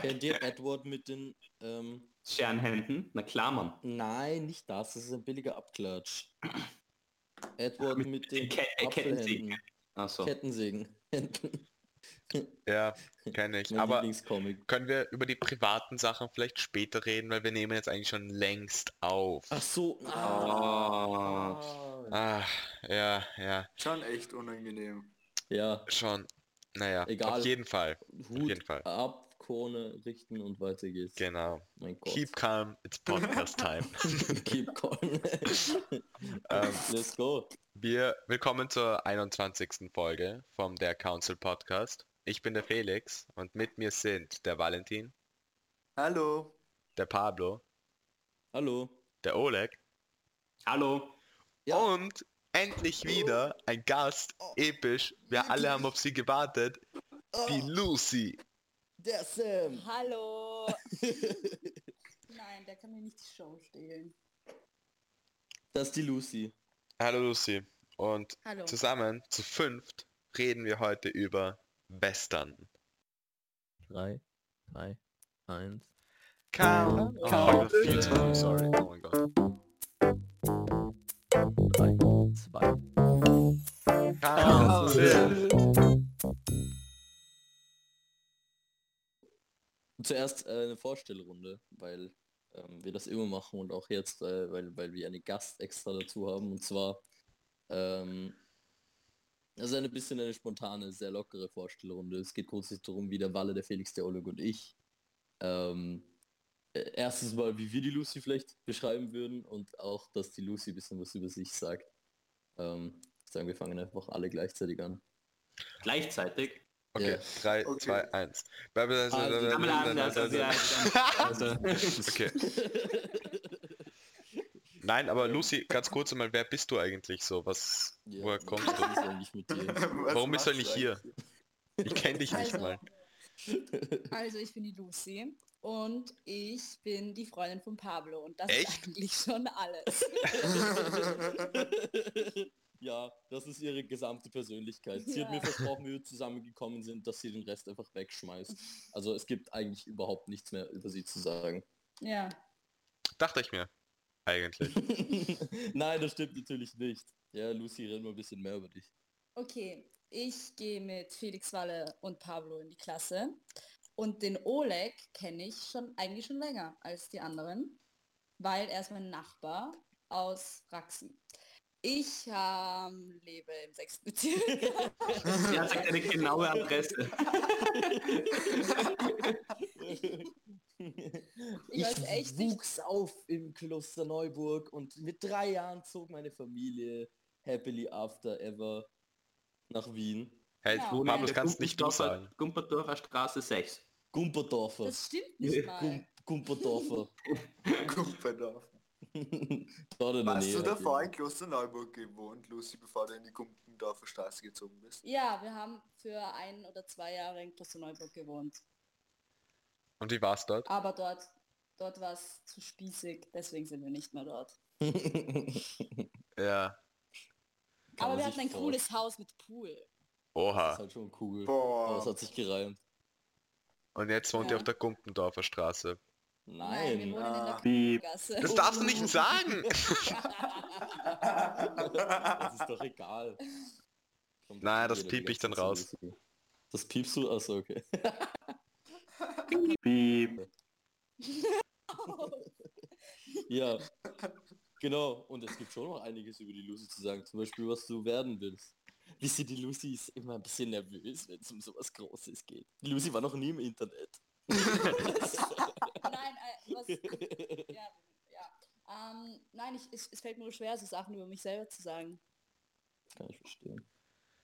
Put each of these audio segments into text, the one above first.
Kennt ihr Edward mit den... Ähm, Scherenhänden? Na klar, Mann. nein, nicht das. Das ist ein billiger Abklatsch. Edward Mit mit, den den Ke- Kettensägen. Achso. Kettensägen. Händen. Ja, kenne ich. Aber können wir über die privaten Sachen vielleicht später reden, weil wir nehmen jetzt eigentlich schon längst auf. Ach so. Oh. Ah. Ah, ja, ja, Schon echt unangenehm. Ja, schon. Naja, Egal. auf jeden Fall. Auf Hut jeden Fall. ab, Krone richten und weiter geht's. Genau. Mein Gott. Keep calm, it's podcast time. Keep calm. ähm, Let's go. wir willkommen zur 21. Folge vom Der Council Podcast. Ich bin der Felix und mit mir sind der Valentin, Hallo. der Pablo, Hallo. der Oleg Hallo. Ja. und endlich wieder ein Gast, episch. Wir alle haben auf sie gewartet. Die Oh, Lucy. Der Sam. Hallo! Nein, der kann mir nicht die Show stehlen. Das ist die Lucy. Hallo Lucy. Und Hallo. zusammen zu fünft reden wir heute über Western. 3, 2, 1. Count. Oh, Count. viel zu früh, sorry. Oh mein Gott. 3, 2. Zuerst äh, eine Vorstellrunde, weil ähm, wir das immer machen und auch jetzt, äh, weil, weil wir einen Gast extra dazu haben. Und zwar, ähm, das ist eine bisschen eine spontane, sehr lockere Vorstellrunde. Es geht grundsätzlich darum, wie der Walle, der Felix, der Oleg und ich ähm, äh, erstens mal, wie wir die Lucy vielleicht beschreiben würden und auch, dass die Lucy ein bisschen was über sich sagt. Ähm, sagen, wir fangen einfach alle gleichzeitig an. Gleichzeitig. Okay, Ja. 3, Okay. 2, 1. Also, Einmal anders, also, ja, also, Okay. Nein, aber Lucy, ganz kurz einmal, wer bist du eigentlich so? Was, Ja, woher kommst du? ist eigentlich mit dir? Was Warum bist du eigentlich hier? Ich kenne dich nicht Also, mal. also ich bin die Lucy und ich bin die Freundin von Pablo und das Echt? ist eigentlich schon alles. ja, das ist ihre gesamte Persönlichkeit. Sie hat mir Ja. versprochen, wie wir zusammengekommen sind, dass sie den Rest einfach wegschmeißt. Also es gibt eigentlich überhaupt nichts mehr über sie zu sagen. Ja. Dachte ich mir. Eigentlich. Nein, das stimmt natürlich nicht. Ja, Lucy, red mal ein bisschen mehr über dich. Okay, ich gehe mit Felix Walle und Pablo in die Klasse und den Oleg kenne ich schon eigentlich schon länger als die anderen, weil er ist mein Nachbar aus Raxen. Ich ähm, lebe im sechsten Bezirk. sie hat sagt eine genaue Adresse. Ich weiß echt nicht. wuchs auf im Kloster Neuburg und mit drei Jahren zog meine Familie happily after ever nach Wien. Hey, Ja. Pablo, das kannst nicht sagen. Gumperdorfer Straße 6. Gumperdorfer. Das stimmt nicht mal. Gum Gumperdorfer. Hast Nähe du davor in Klosterneuburg gewohnt, Lucy, bevor du in die Gumpendorfer Straße gezogen bist? Ja, wir haben für ein oder zwei Jahre in Klosterneuburg gewohnt. Und wie war's dort? Aber dort, dort war es zu spießig, deswegen sind wir nicht mehr dort. Ja. Kann Aber wir hatten ein vor- cooles Haus mit Pool. Das ist Oha. halt schon cool. Aber es Boah. hat sich gereimt. Und jetzt wohnt ihr Ja. auf der Gumpendorfer Straße. Nein, wir Nein. der Ah. Das darfst du nicht sagen! das ist doch egal. Kommt Nein, das piep ich dann raus. Das piepst du? Achso, okay. Piep. Ja, genau. Und es gibt schon noch einiges über die Lucy zu sagen. Zum Beispiel, was du werden willst. Wisst ihr, die Lucy ist immer ein bisschen nervös, wenn es um sowas Großes geht. Die Lucy war noch nie im Internet. Nein, äh, was, ja, ja. Ähm, nein, ich, es, es fällt mir nur schwer, so Sachen über mich selber zu sagen. Kann ich verstehen.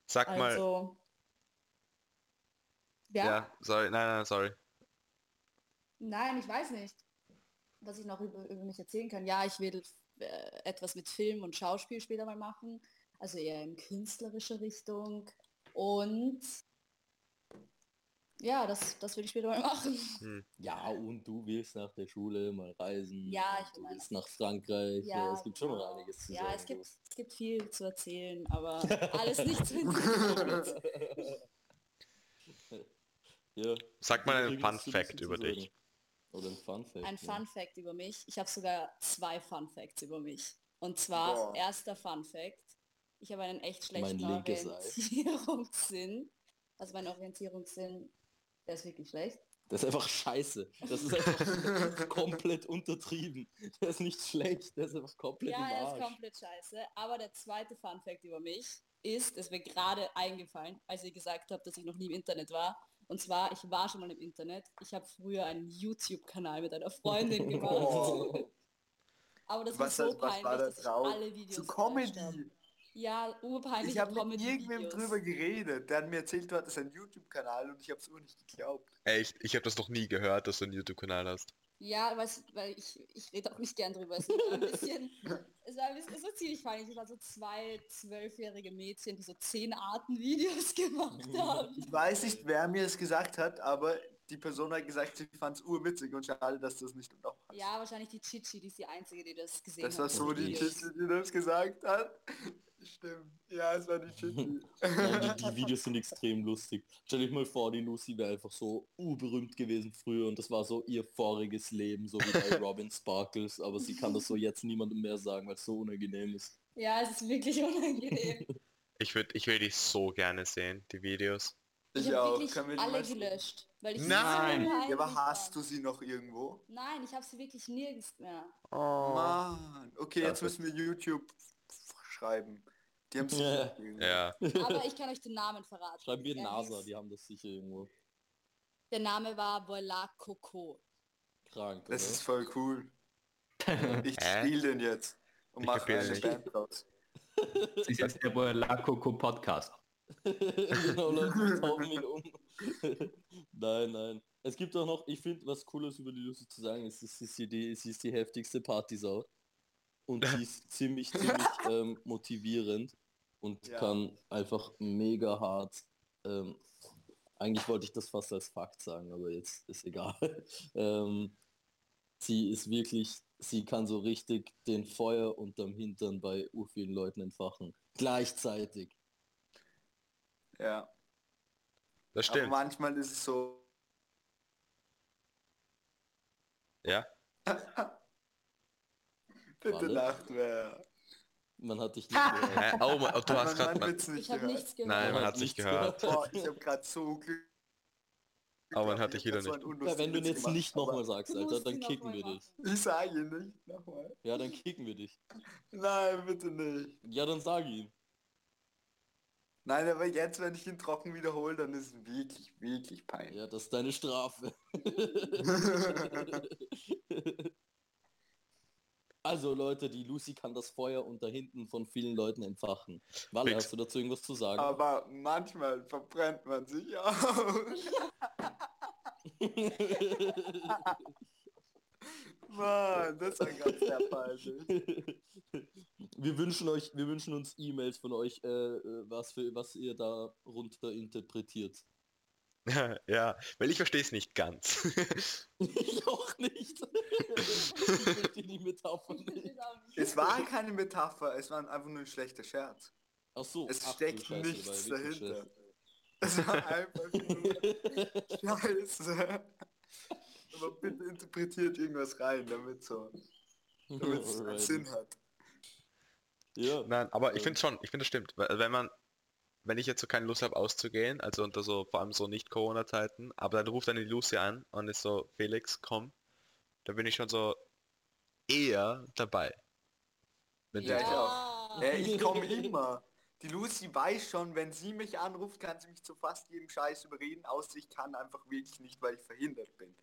Sag mal. Also, ja, Ja, sorry, nein, nein, sorry. nein, ich weiß nicht, was ich noch über, über mich erzählen kann. Ja, ich will äh, etwas mit Film und Schauspiel später mal machen, also eher in künstlerische Richtung. Und ja, das, das will ich später mal machen. Hm. Ja, und du willst nach der Schule mal reisen. Ja, ich du willst nach Frankreich. Ja, Ja, es gibt schon noch genau. einiges zu Ja, sagen. es gibt, es gibt viel zu erzählen, aber alles nicht zu Ja. Sag mal einen Fun Fact über dich. Oder ein Fun Fact. Ein ja. Fun Fact über mich. Ich habe sogar zwei Fun Facts über mich. Und zwar, Boah. erster Fun Fact. Ich habe einen echt schlechten. Orientierungssinn. Also mein Orientierungssinn, der ist wirklich schlecht. Das ist einfach scheiße. Das ist einfach komplett untertrieben. Der ist nicht schlecht, der ist einfach komplett Ja, im er ist komplett scheiße. Aber der zweite Fun Fact über mich ist, ist mir gerade eingefallen, als ihr gesagt habt, dass ich noch nie im Internet war. Und zwar, ich war schon mal im Internet. Ich habe früher einen YouTube-Kanal mit einer Freundin gemacht. Oh. Aber das Was, war so was war peinlich, da dass ich alle Videos Zu. Comedy. Ja, urpeinliche Ich habe mit irgendwem drüber geredet. Der hat mir erzählt, du hattest einen YouTube-Kanal und ich habe es nur nicht geglaubt. Echt? Ich habe das noch nie gehört, dass du einen YouTube-Kanal hast. Ja, du, weil ich, ich rede auch nicht gern drüber. Es war ein bisschen, es war, ein bisschen, es war ziemlich peinlich. Es waren so zwei zwölfjährige Mädchen, die so zehn Arten Videos gemacht haben. Ich weiß nicht, wer mir es gesagt hat, aber die Person hat gesagt, sie fand es urwitzig und schade, dass du es nicht noch hast. Ja, wahrscheinlich die Chichi, die ist die einzige, die das gesehen Das hat. war so die. Chichi, die das gesagt hat. Stimmt. Ja, es war die Chichi. Nein, die, die Videos sind extrem lustig. Stell dich mal vor, die Lucy wäre einfach so urberühmt gewesen früher und das war so ihr voriges Leben, so wie bei Robin Sparkles, aber sie kann das so jetzt niemandem mehr sagen, weil es so unangenehm ist. Ja, es ist wirklich unangenehm. Ich würde, ich will dich so gerne sehen, die Videos. Ich, Ich habe auch. wirklich die alle gelöscht. Weil ich Nein. Ja, aber hast du sie noch irgendwo? Nein, ich habe sie wirklich nirgends mehr. Oh. Mann. Okay, jetzt müssen wir YouTube schreiben. Die haben Ja. Ja. Aber ich kann euch den Namen verraten. Schreiben wir NASA, die haben das sicher irgendwo Der Name war Voila Coco. krank, Das oder? ist voll cool. Ich spiele den jetzt und mache eine nicht. Band draus. Das ist jetzt der La Coco Podcast. genau, Leute, tauchen ihn um. nein, nein. Es gibt auch noch, ich finde, was Cooles über die Lucy zu sagen ist, sie ist die, sie ist die heftigste Partysau. Und sie ist ziemlich, ziemlich ähm, motivierend und Ja. kann einfach mega hart. Ähm, eigentlich wollte ich das fast als Fakt sagen, aber jetzt ist egal. ähm, sie ist wirklich, sie kann so richtig den Feuer unterm Hintern bei ur vielen Leuten entfachen. Gleichzeitig. Ja. Das Aber stimmt. manchmal ist es so. Ja. Bitte lacht wer. Man hat dich nicht gehört. Oh, man- oh, du hast gerade... man Man, wird's nicht Ich habe gehört. nichts gehört. nein, man hat nichts gehört. Boah, ich habe gerade so Glück. Aber man hat dich wieder nicht. Ja, wenn du ihn jetzt gemacht, nicht nochmal sagst, Alter, dann kicken wir dich. Ich sage ihn nicht nochmal. Ja, dann kicken wir dich. Nein, bitte nicht. Ja, dann sag ihn. Nein, aber jetzt, wenn ich ihn trocken wiederhole, dann ist es wirklich, wirklich peinlich. Ja, das ist deine Strafe. also Leute, die Lucy kann das Feuer unter hinten von vielen Leuten entfachen. Walle, hast du dazu irgendwas zu sagen? Aber manchmal verbrennt man sich auch. Mann, das war ganz sehr peinlich. wir wünschen euch, wir wünschen uns E-Mails von euch, äh, äh, was für was ihr da runter interpretiert. ja, weil ich verstehe es nicht ganz. ich auch nicht. ich verstehe die Metapher nicht. Es war keine Metapher, es war einfach nur ein schlechter Scherz. Ach so. Es ach steckt Scheiße, nichts dahinter. Es war einfach nur Scheiße. Aber bitte interpretiert irgendwas rein, damit so, damit es. Sinn hat. Ja. Nein, aber ich Ähm. finde schon, ich finde das stimmt. Weil Wenn man, wenn ich jetzt so keine Lust habe auszugehen, also unter so, vor allem so nicht Corona-Zeiten, aber dann ruft dann die Lucy an und ist so, Felix, komm, dann bin ich schon so eher dabei. Wenn Ja, Ja. Äh, ich komme immer. Die Lucy weiß schon, wenn sie mich anruft, kann sie mich zu fast jedem Scheiß überreden, außer ich kann einfach wirklich nicht, weil ich verhindert bin.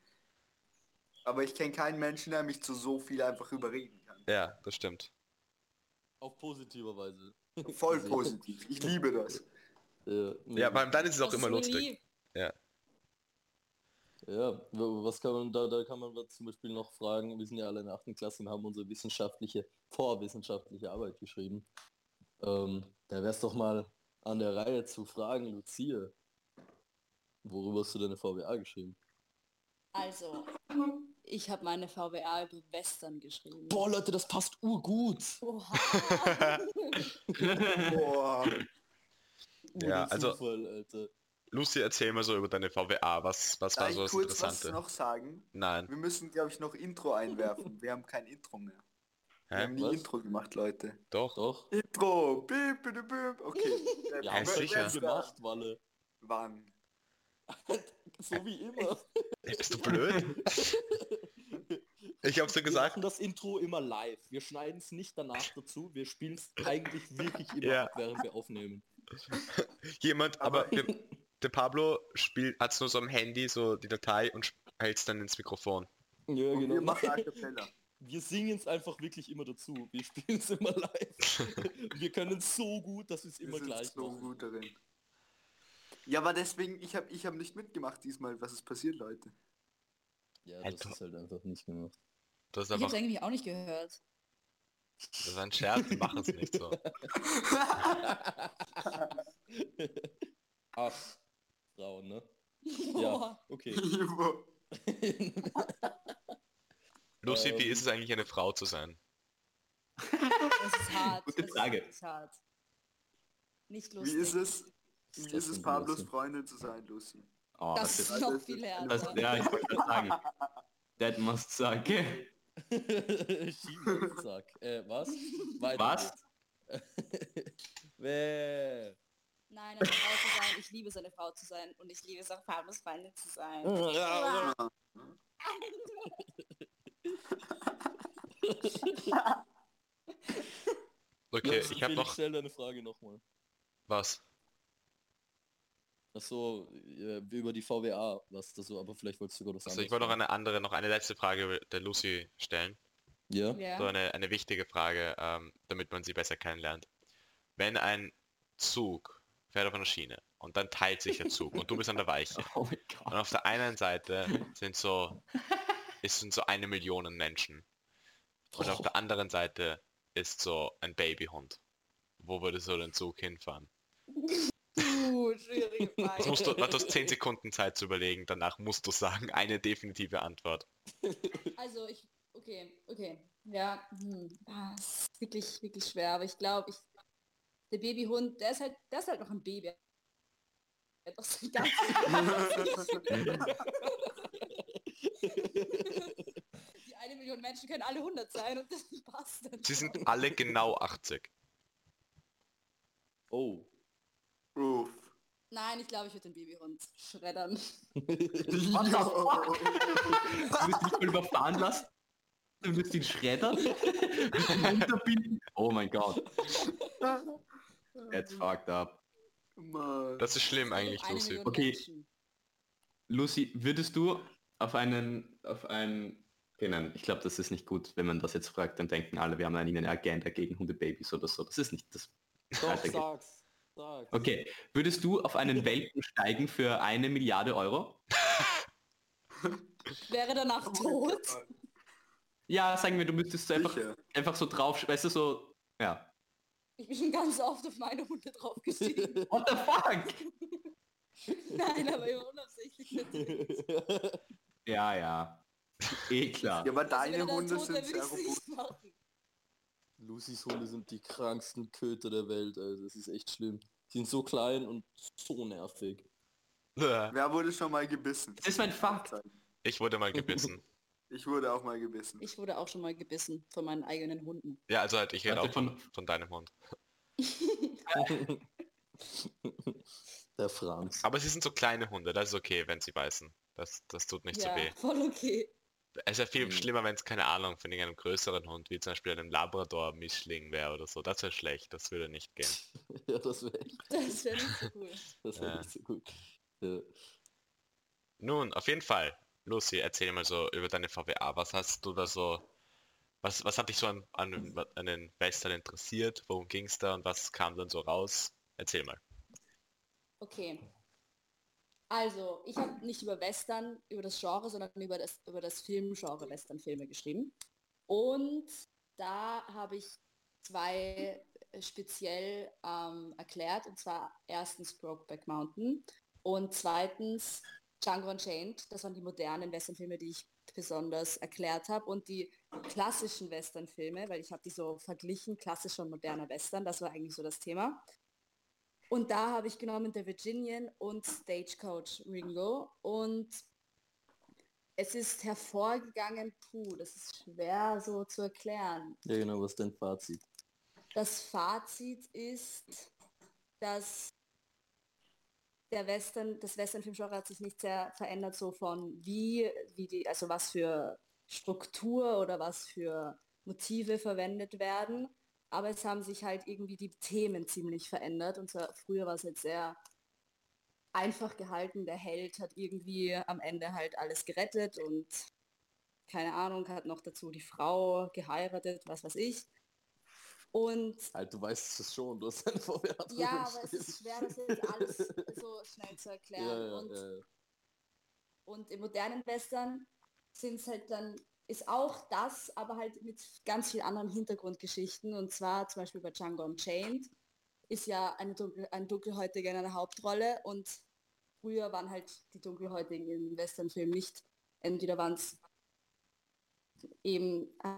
Aber ich kenne keinen Menschen, der mich zu so viel einfach überreden kann. ja, das stimmt. Auf positiver Weise. Voll positiv. Ich liebe das. Ja, Ja, beim dann ist es auch immer lustig. Ja, wa- was kann man da, da kann man zum Beispiel noch fragen, wir sind ja alle in der 8. Klasse und haben unsere wissenschaftliche, vorwissenschaftliche Arbeit geschrieben. Ähm, da wär's doch mal an der Reihe zu fragen, Lucia, worüber hast du deine VWA geschrieben? Also, ich habe meine VWA über Western geschrieben. Boah Leute, das passt urgut! Oha. Boah. Ja, also- Zufall, Alter. Lucy, erzähl mal so über deine VWA. Was, was war so das kurz was noch sagen? Nein. Wir müssen, glaube ich, noch Intro einwerfen. Wir haben kein Intro mehr. Wir Hä? haben nie Was? Intro gemacht, Leute. Doch. Doch. Intro! Bip, bip, bip. Okay. Ja, Ja, sicher. gemacht, Walle. Wann? So wie immer. Ey, bist du blöd? Ich hab's dir Wir gesagt. machen das Intro immer live. Wir schneiden es nicht danach dazu. Wir spielen es eigentlich wirklich immer Ja. ab, während wir aufnehmen. Jemand, aber, Aber- der, der Pablo spielt, hat's nur so am Handy, so die Datei und hält's dann ins Mikrofon. Ja, Und genau. wir. Wir singen es einfach wirklich immer dazu. Wir spielen es immer live. wir können es so gut, dass wir es Wir immer sind gleich so machen. gut darin. Ja, aber deswegen, ich habe ich hab nicht mitgemacht diesmal. Was ist passiert, Leute? Ja, Halt das doch. ist halt einfach nicht gemacht. Das ist Ich hab's einfach, eigentlich auch nicht gehört. das ist ein Scherz, die machen es nicht so. Ach, Frauen, ne? Boah. Ja, okay. Lucy, wie Ähm. ist es eigentlich, eine Frau zu sein? Das ist hart. Gute das Frage. Ist hart. Nicht Wie lustig. ist es, wie ist es Pablos? Freundin zu sein, Lucy? Oh, Das das, ist noch viel härter. das, ja, ich wollte gerade sagen. That must suck. Schienensack. Äh, was? Weiter Was? Wer? Nein, eine Frau zu sein. Ich liebe es, eine Frau zu sein. Und ich liebe es auch, Pablos Freundin zu sein. Ja, Okay, Ja, ich habe noch stell deine Frage nochmal. was. Achso, äh, über die VWA, was das so, aber vielleicht wolltest du sogar was Also ich wollte noch eine andere, noch eine letzte Frage der Lucy stellen. Ja? Ja. So eine, eine wichtige Frage, ähm, damit man sie besser kennenlernt. Wenn ein Zug fährt auf einer Schiene und dann teilt sich der Zug und du bist an der Weiche. Oh mein Und auf der einen Seite sind so, es sind so eine Million Menschen. Und auf der anderen Seite ist so ein Babyhund. Wo würdest du den Zug hinfahren? Uh, schwierige Frage. musst du, du hast 10 Sekunden Zeit zu überlegen, danach musst du sagen, eine definitive Antwort. Also ich, okay, okay. Ja, hm, ah, ist wirklich, wirklich schwer, aber ich glaube, ich, der Babyhund, der ist halt, der ist halt noch ein Baby. Die eine Million Menschen können alle 100 sein und das passt dann. Sie sind alle genau 80. Oh. Uff. Nein, ich glaube, ich würde den Babyhund schreddern. Du wirst dich mal überfahren lassen. Du wirst ihn schreddern. Willst ihn runterbinden. Oh mein Gott. That's fucked up. Mann. Das ist schlimm um eigentlich, Lucy. Okay. Menschen. Lucy, würdest du auf einen, auf ein, okay, nein, ich glaube, das ist nicht gut, wenn man das jetzt fragt, dann denken alle, wir haben eine Agenda gegen Hundebabys oder so. Das ist nicht das. Doch, sag's. Sag's. Okay, würdest du auf einen Welpen steigen für eine Milliarde Euro? Wäre danach Oh tot. Ja, sagen wir, du müsstest so einfach, Sicher. einfach so drauf, weißt du, so, ja. Ich bin schon ganz oft auf meine Hunde draufgestiegen. What the fuck? Nein, aber immer unabsichtlich natürlich. Ja, ja. Eh klar. Ja, aber Also deine Hunde tot sind sehr robust. Lucys Hunde sind die kranksten Köter der Welt, also das ist echt schlimm. Die sind so klein und so nervig. Wer wurde schon mal gebissen? Das ist mein Fakt. Ich wurde mal gebissen. Ich wurde auch mal gebissen. Ich wurde auch schon mal gebissen von meinen eigenen Hunden. Ja, also halt, ich rede Warte, auch von, von- von deinem Hund. Der Franz. Aber sie sind so kleine Hunde, das ist okay, wenn sie beißen. Das, das tut nicht ja, so weh. voll okay. Es ist ja viel Mhm. schlimmer, wenn es keine Ahnung von irgendeinem größeren Hund, wie zum Beispiel einem Labrador-Mischling wäre oder so. Das wäre schlecht, das würde nicht gehen. Ja, das wäre Das wäre nicht so cool. das wär Ja. nicht so gut. Ja. Nun, auf jeden Fall. Lucy, erzähl mal so über deine VWA. Was hast du da so, was, was hat dich so an, an, an den Western interessiert? Worum ging es da und was kam dann so raus? Erzähl mal. Okay. Also, ich habe nicht über Western, über das Genre, sondern über das, über das Filmgenre Westernfilme geschrieben. Und da habe ich zwei äh, speziell ähm, erklärt. Und zwar erstens Brokeback Mountain und zweitens Django Unchained. Das waren die modernen Westernfilme, die ich besonders erklärt habe. Und die klassischen Westernfilme, weil ich habe die so verglichen, klassischer und moderner Western. Das war eigentlich so das Thema. Und da habe ich genommen der Virginian und Stagecoach Ringo. Und es ist hervorgegangen, puh, das ist schwer so zu erklären. Ja genau, was ist dein Fazit? Das Fazit ist, dass der Western, das Western-Filmgenre hat sich nicht sehr verändert, so von wie, wie die, also was für Struktur oder was für Motive verwendet werden. Aber es haben sich halt irgendwie die Themen ziemlich verändert. Und zwar früher war es jetzt sehr einfach gehalten. Der Held hat irgendwie am Ende halt alles gerettet und keine Ahnung, hat noch dazu die Frau geheiratet, was weiß ich. Und Halt, du weißt es schon, du hast ein Vorwärts. ja, aber es ist schwer, das jetzt alles so schnell zu erklären. Ja, ja, und, ja. und im modernen Western sind es halt dann, ist auch das, aber halt mit ganz vielen anderen Hintergrundgeschichten. Und zwar zum Beispiel bei Django Unchained ist ja eine Dunkel, ein Dunkelhäutiger in einer Hauptrolle und früher waren halt die Dunkelhäutigen in Westernfilmen nicht, entweder waren es eben äh,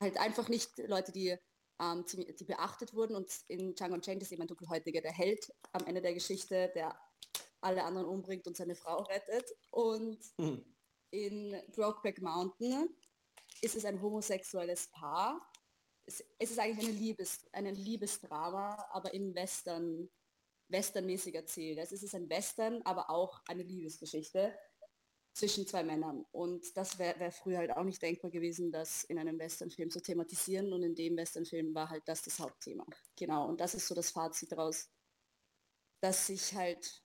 halt einfach nicht Leute, die, ähm, die beachtet wurden und in Django Unchained ist eben ein Dunkelhäutiger der Held am Ende der Geschichte, der alle anderen umbringt und seine Frau rettet. Und Hm. In Brokeback Mountain ist es ein homosexuelles Paar. Es, ist eigentlich eine Liebes, ein Liebesdrama, aber in Western, westernmäßig erzählt. Also es ist ein Western, aber auch eine Liebesgeschichte zwischen zwei Männern. Und das wäre wär früher halt auch nicht denkbar gewesen, das in einem Westernfilm zu thematisieren. Und in dem Westernfilm war halt das das Hauptthema. Genau, und das ist so das Fazit daraus, dass sich halt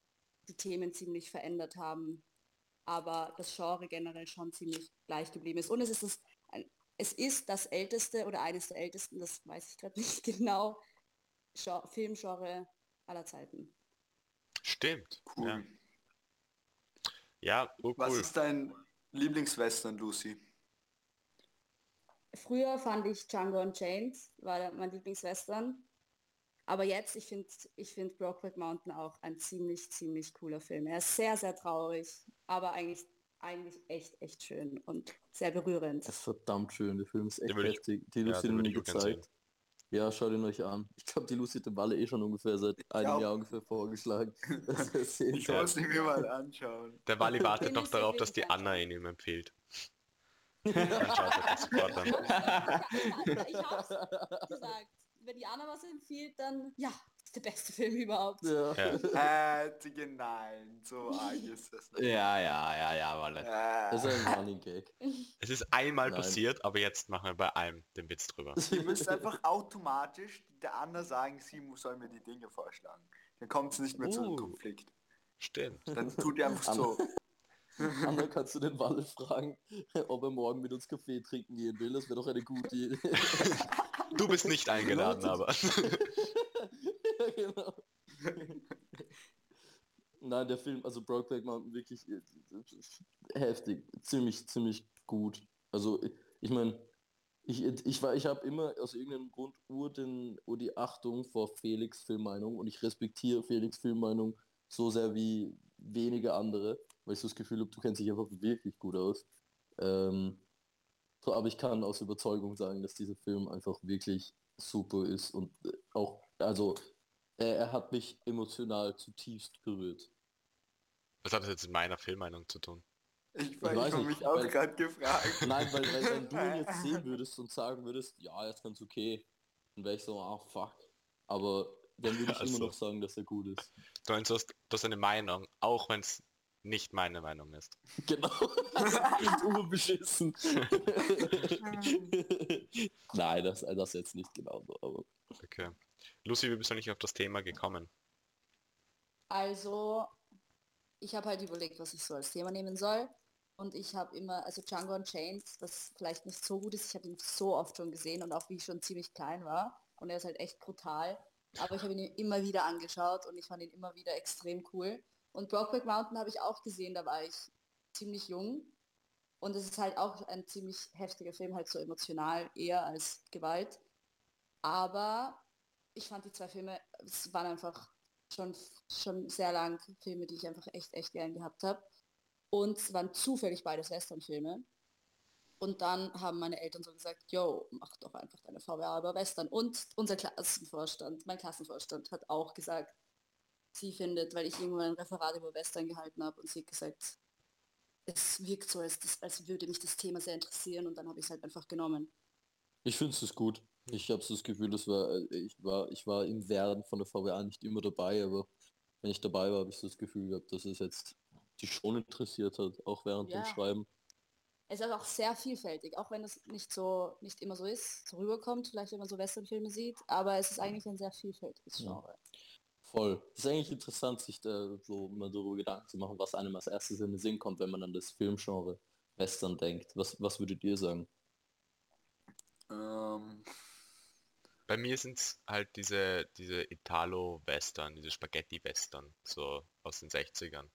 die Themen ziemlich verändert haben, aber das Genre generell schon ziemlich gleich geblieben ist. Und es ist das, es ist das älteste oder eines der ältesten, das weiß ich gerade nicht genau, Gen- Filmgenre aller Zeiten. Stimmt. Cool. Ja, ja oh, Was cool. ist dein Lieblingswestern, Lucy? Früher fand ich Django Unchained, war mein Lieblingswestern. Aber jetzt, ich finde ich find Brokeback Mountain auch ein ziemlich, ziemlich cooler Film. Er ist sehr, sehr traurig, aber eigentlich, eigentlich echt, echt schön und sehr berührend. Das ist verdammt schön, der Film ist echt Den würde ich- heftig. Die ja, Lucy würde mir gezeigt. Ja, schaut ihn euch an. Ich glaube, die Lucy hat den Walle eh schon ungefähr seit einem auch. Jahr ungefähr vorgeschlagen. Ich soll. muss ihn mir mal anschauen. Der Wally wartet noch darauf, auf dass die Anna ihn ihm empfiehlt. Ja. Dann schaut er das sofort an. ich hab's gesagt. Wenn die Anna was empfiehlt, dann ja, ist der beste Film überhaupt. Ja. Ja. Äh, nein, so arg ist das nicht. Ja, ja, ja, ja, Walle. Das Äh, ist ein Running Gag. Es ist einmal Nein. passiert, aber jetzt machen wir bei einem den Witz drüber. ihr müsst einfach automatisch der Anna sagen, sie muss- soll mir die Dinge vorschlagen. Dann kommt es nicht mehr zu einem Uh. Konflikt. Stimmt. Dann tut ihr einfach so. Anna, kannst du den Walle fragen, ob er morgen mit uns Kaffee trinken gehen will? Das wäre doch eine gute Idee. Du bist nicht eingeladen, aber. ja, genau. Nein, der Film, also Brokeback Mountain, wirklich äh, heftig, ziemlich, ziemlich gut. Also ich- meine, ich, ich, war- ich habe immer aus irgendeinem Grund Ur, den, Ur die Achtung vor Felix Filmmeinung und ich respektiere Felix Filmmeinung so sehr wie wenige andere, weil ich so das Gefühl habe, du kennst dich einfach wirklich gut aus. Ähm, aber ich kann aus Überzeugung sagen, dass dieser Film einfach wirklich super ist und äh, auch, also er, er hat mich emotional zutiefst berührt. Was hat das jetzt mit meiner Filmmeinung zu tun? Ich, weiß ich habe nicht, mich auch gerade gefragt. Nein, weil, weil wenn du ihn jetzt sehen würdest und sagen würdest, ja, jetzt ganz okay, dann wäre ich so, ah fuck. Aber dann würde ich Ach so. immer noch sagen, dass er gut ist. Du meinst, du hast, du hast eine Meinung, auch wenn es nicht meine Meinung ist. Genau. Urbeschissen. Nein, das, das jetzt nicht genau so, aber. Okay. Lucy, wie bist du nicht auf das Thema gekommen? Also, ich habe halt überlegt, was ich so als Thema nehmen soll. Und ich habe immer, also Django Unchained, was vielleicht nicht so gut ist, ich habe ihn so oft schon gesehen und auch wie ich schon ziemlich klein war. Und er ist halt echt brutal. Aber ich habe ihn immer wieder angeschaut und ich fand ihn immer wieder extrem cool. Und Brokeback Mountain habe ich auch gesehen, da war ich ziemlich jung. Und es ist halt auch ein ziemlich heftiger Film, halt so emotional eher als Gewalt. Aber ich fand die zwei Filme, es waren einfach schon, schon sehr lang Filme, die ich einfach echt, echt gern gehabt habe. Und es waren zufällig beides Western-Filme. Und dann haben meine Eltern so gesagt, yo, mach doch einfach deine VWA über Western. Und unser Klassenvorstand, mein Klassenvorstand hat auch gesagt, sie findet, weil ich irgendwann ein Referat über Western gehalten habe und sie hat gesagt, es wirkt so, als, das, als würde mich das Thema sehr interessieren und dann habe ich es halt einfach genommen. Ich finde es gut. Ich habe so das Gefühl, das war, äh, ich war, ich war im Werden von der VWA nicht immer dabei, aber wenn ich dabei war, habe ich so das Gefühl gehabt, dass es jetzt die schon interessiert hat, auch während Ja. dem Schreiben. Es ist auch sehr vielfältig, auch wenn es nicht so nicht immer so ist, so rüberkommt, vielleicht wenn man so Westernfilme sieht, aber es ist eigentlich ein sehr vielfältiges Ja. Voll. Es ist eigentlich interessant, sich da so mal darüber Gedanken zu machen, was einem als erstes in den Sinn kommt, wenn man an das Filmgenre Western denkt. Was, was würdet ihr sagen? Ähm, Bei mir sind es halt diese, diese Italo-Western, diese Spaghetti-Western, so aus den 60ern.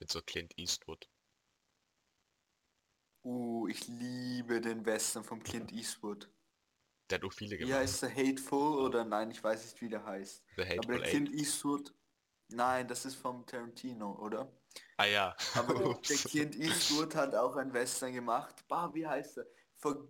Mit so Clint Eastwood. uh, ich liebe den Western von Clint Eastwood. Der hat auch viele Wie gemacht. heißt der Hateful oder nein, ich weiß nicht, wie der heißt. The Aber Hateful der Eight. Clint Eastwood, nein, das ist vom Tarantino, oder? Ah ja. Aber der, der. Clint Eastwood hat auch einen Western gemacht. Bah, wie heißt der? Ver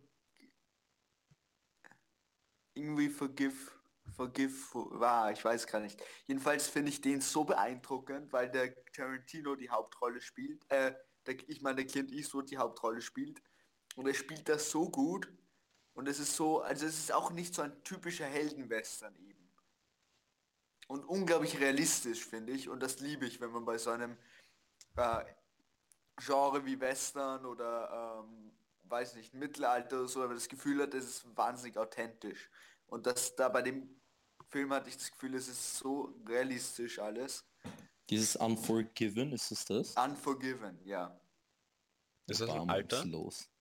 irgendwie Forgive, Forgive, war, ich weiß gar nicht. Jedenfalls finde ich den so beeindruckend, weil der Tarantino die Hauptrolle spielt. Äh, der, ich meine, der Clint Eastwood die Hauptrolle spielt. Und er spielt das so gut. Und es ist so, also es ist auch nicht so ein typischer Heldenwestern eben. Und unglaublich realistisch, finde ich. Und das liebe ich, wenn man bei so einem äh, Genre wie Western oder ähm, weiß nicht, Mittelalter oder so, aber das Gefühl hat, es ist wahnsinnig authentisch. Und das da bei dem Film hatte ich das Gefühl, es ist so realistisch alles. Dieses Unforgiven, ist es das? Unforgiven, ja. Ist das ein Alter?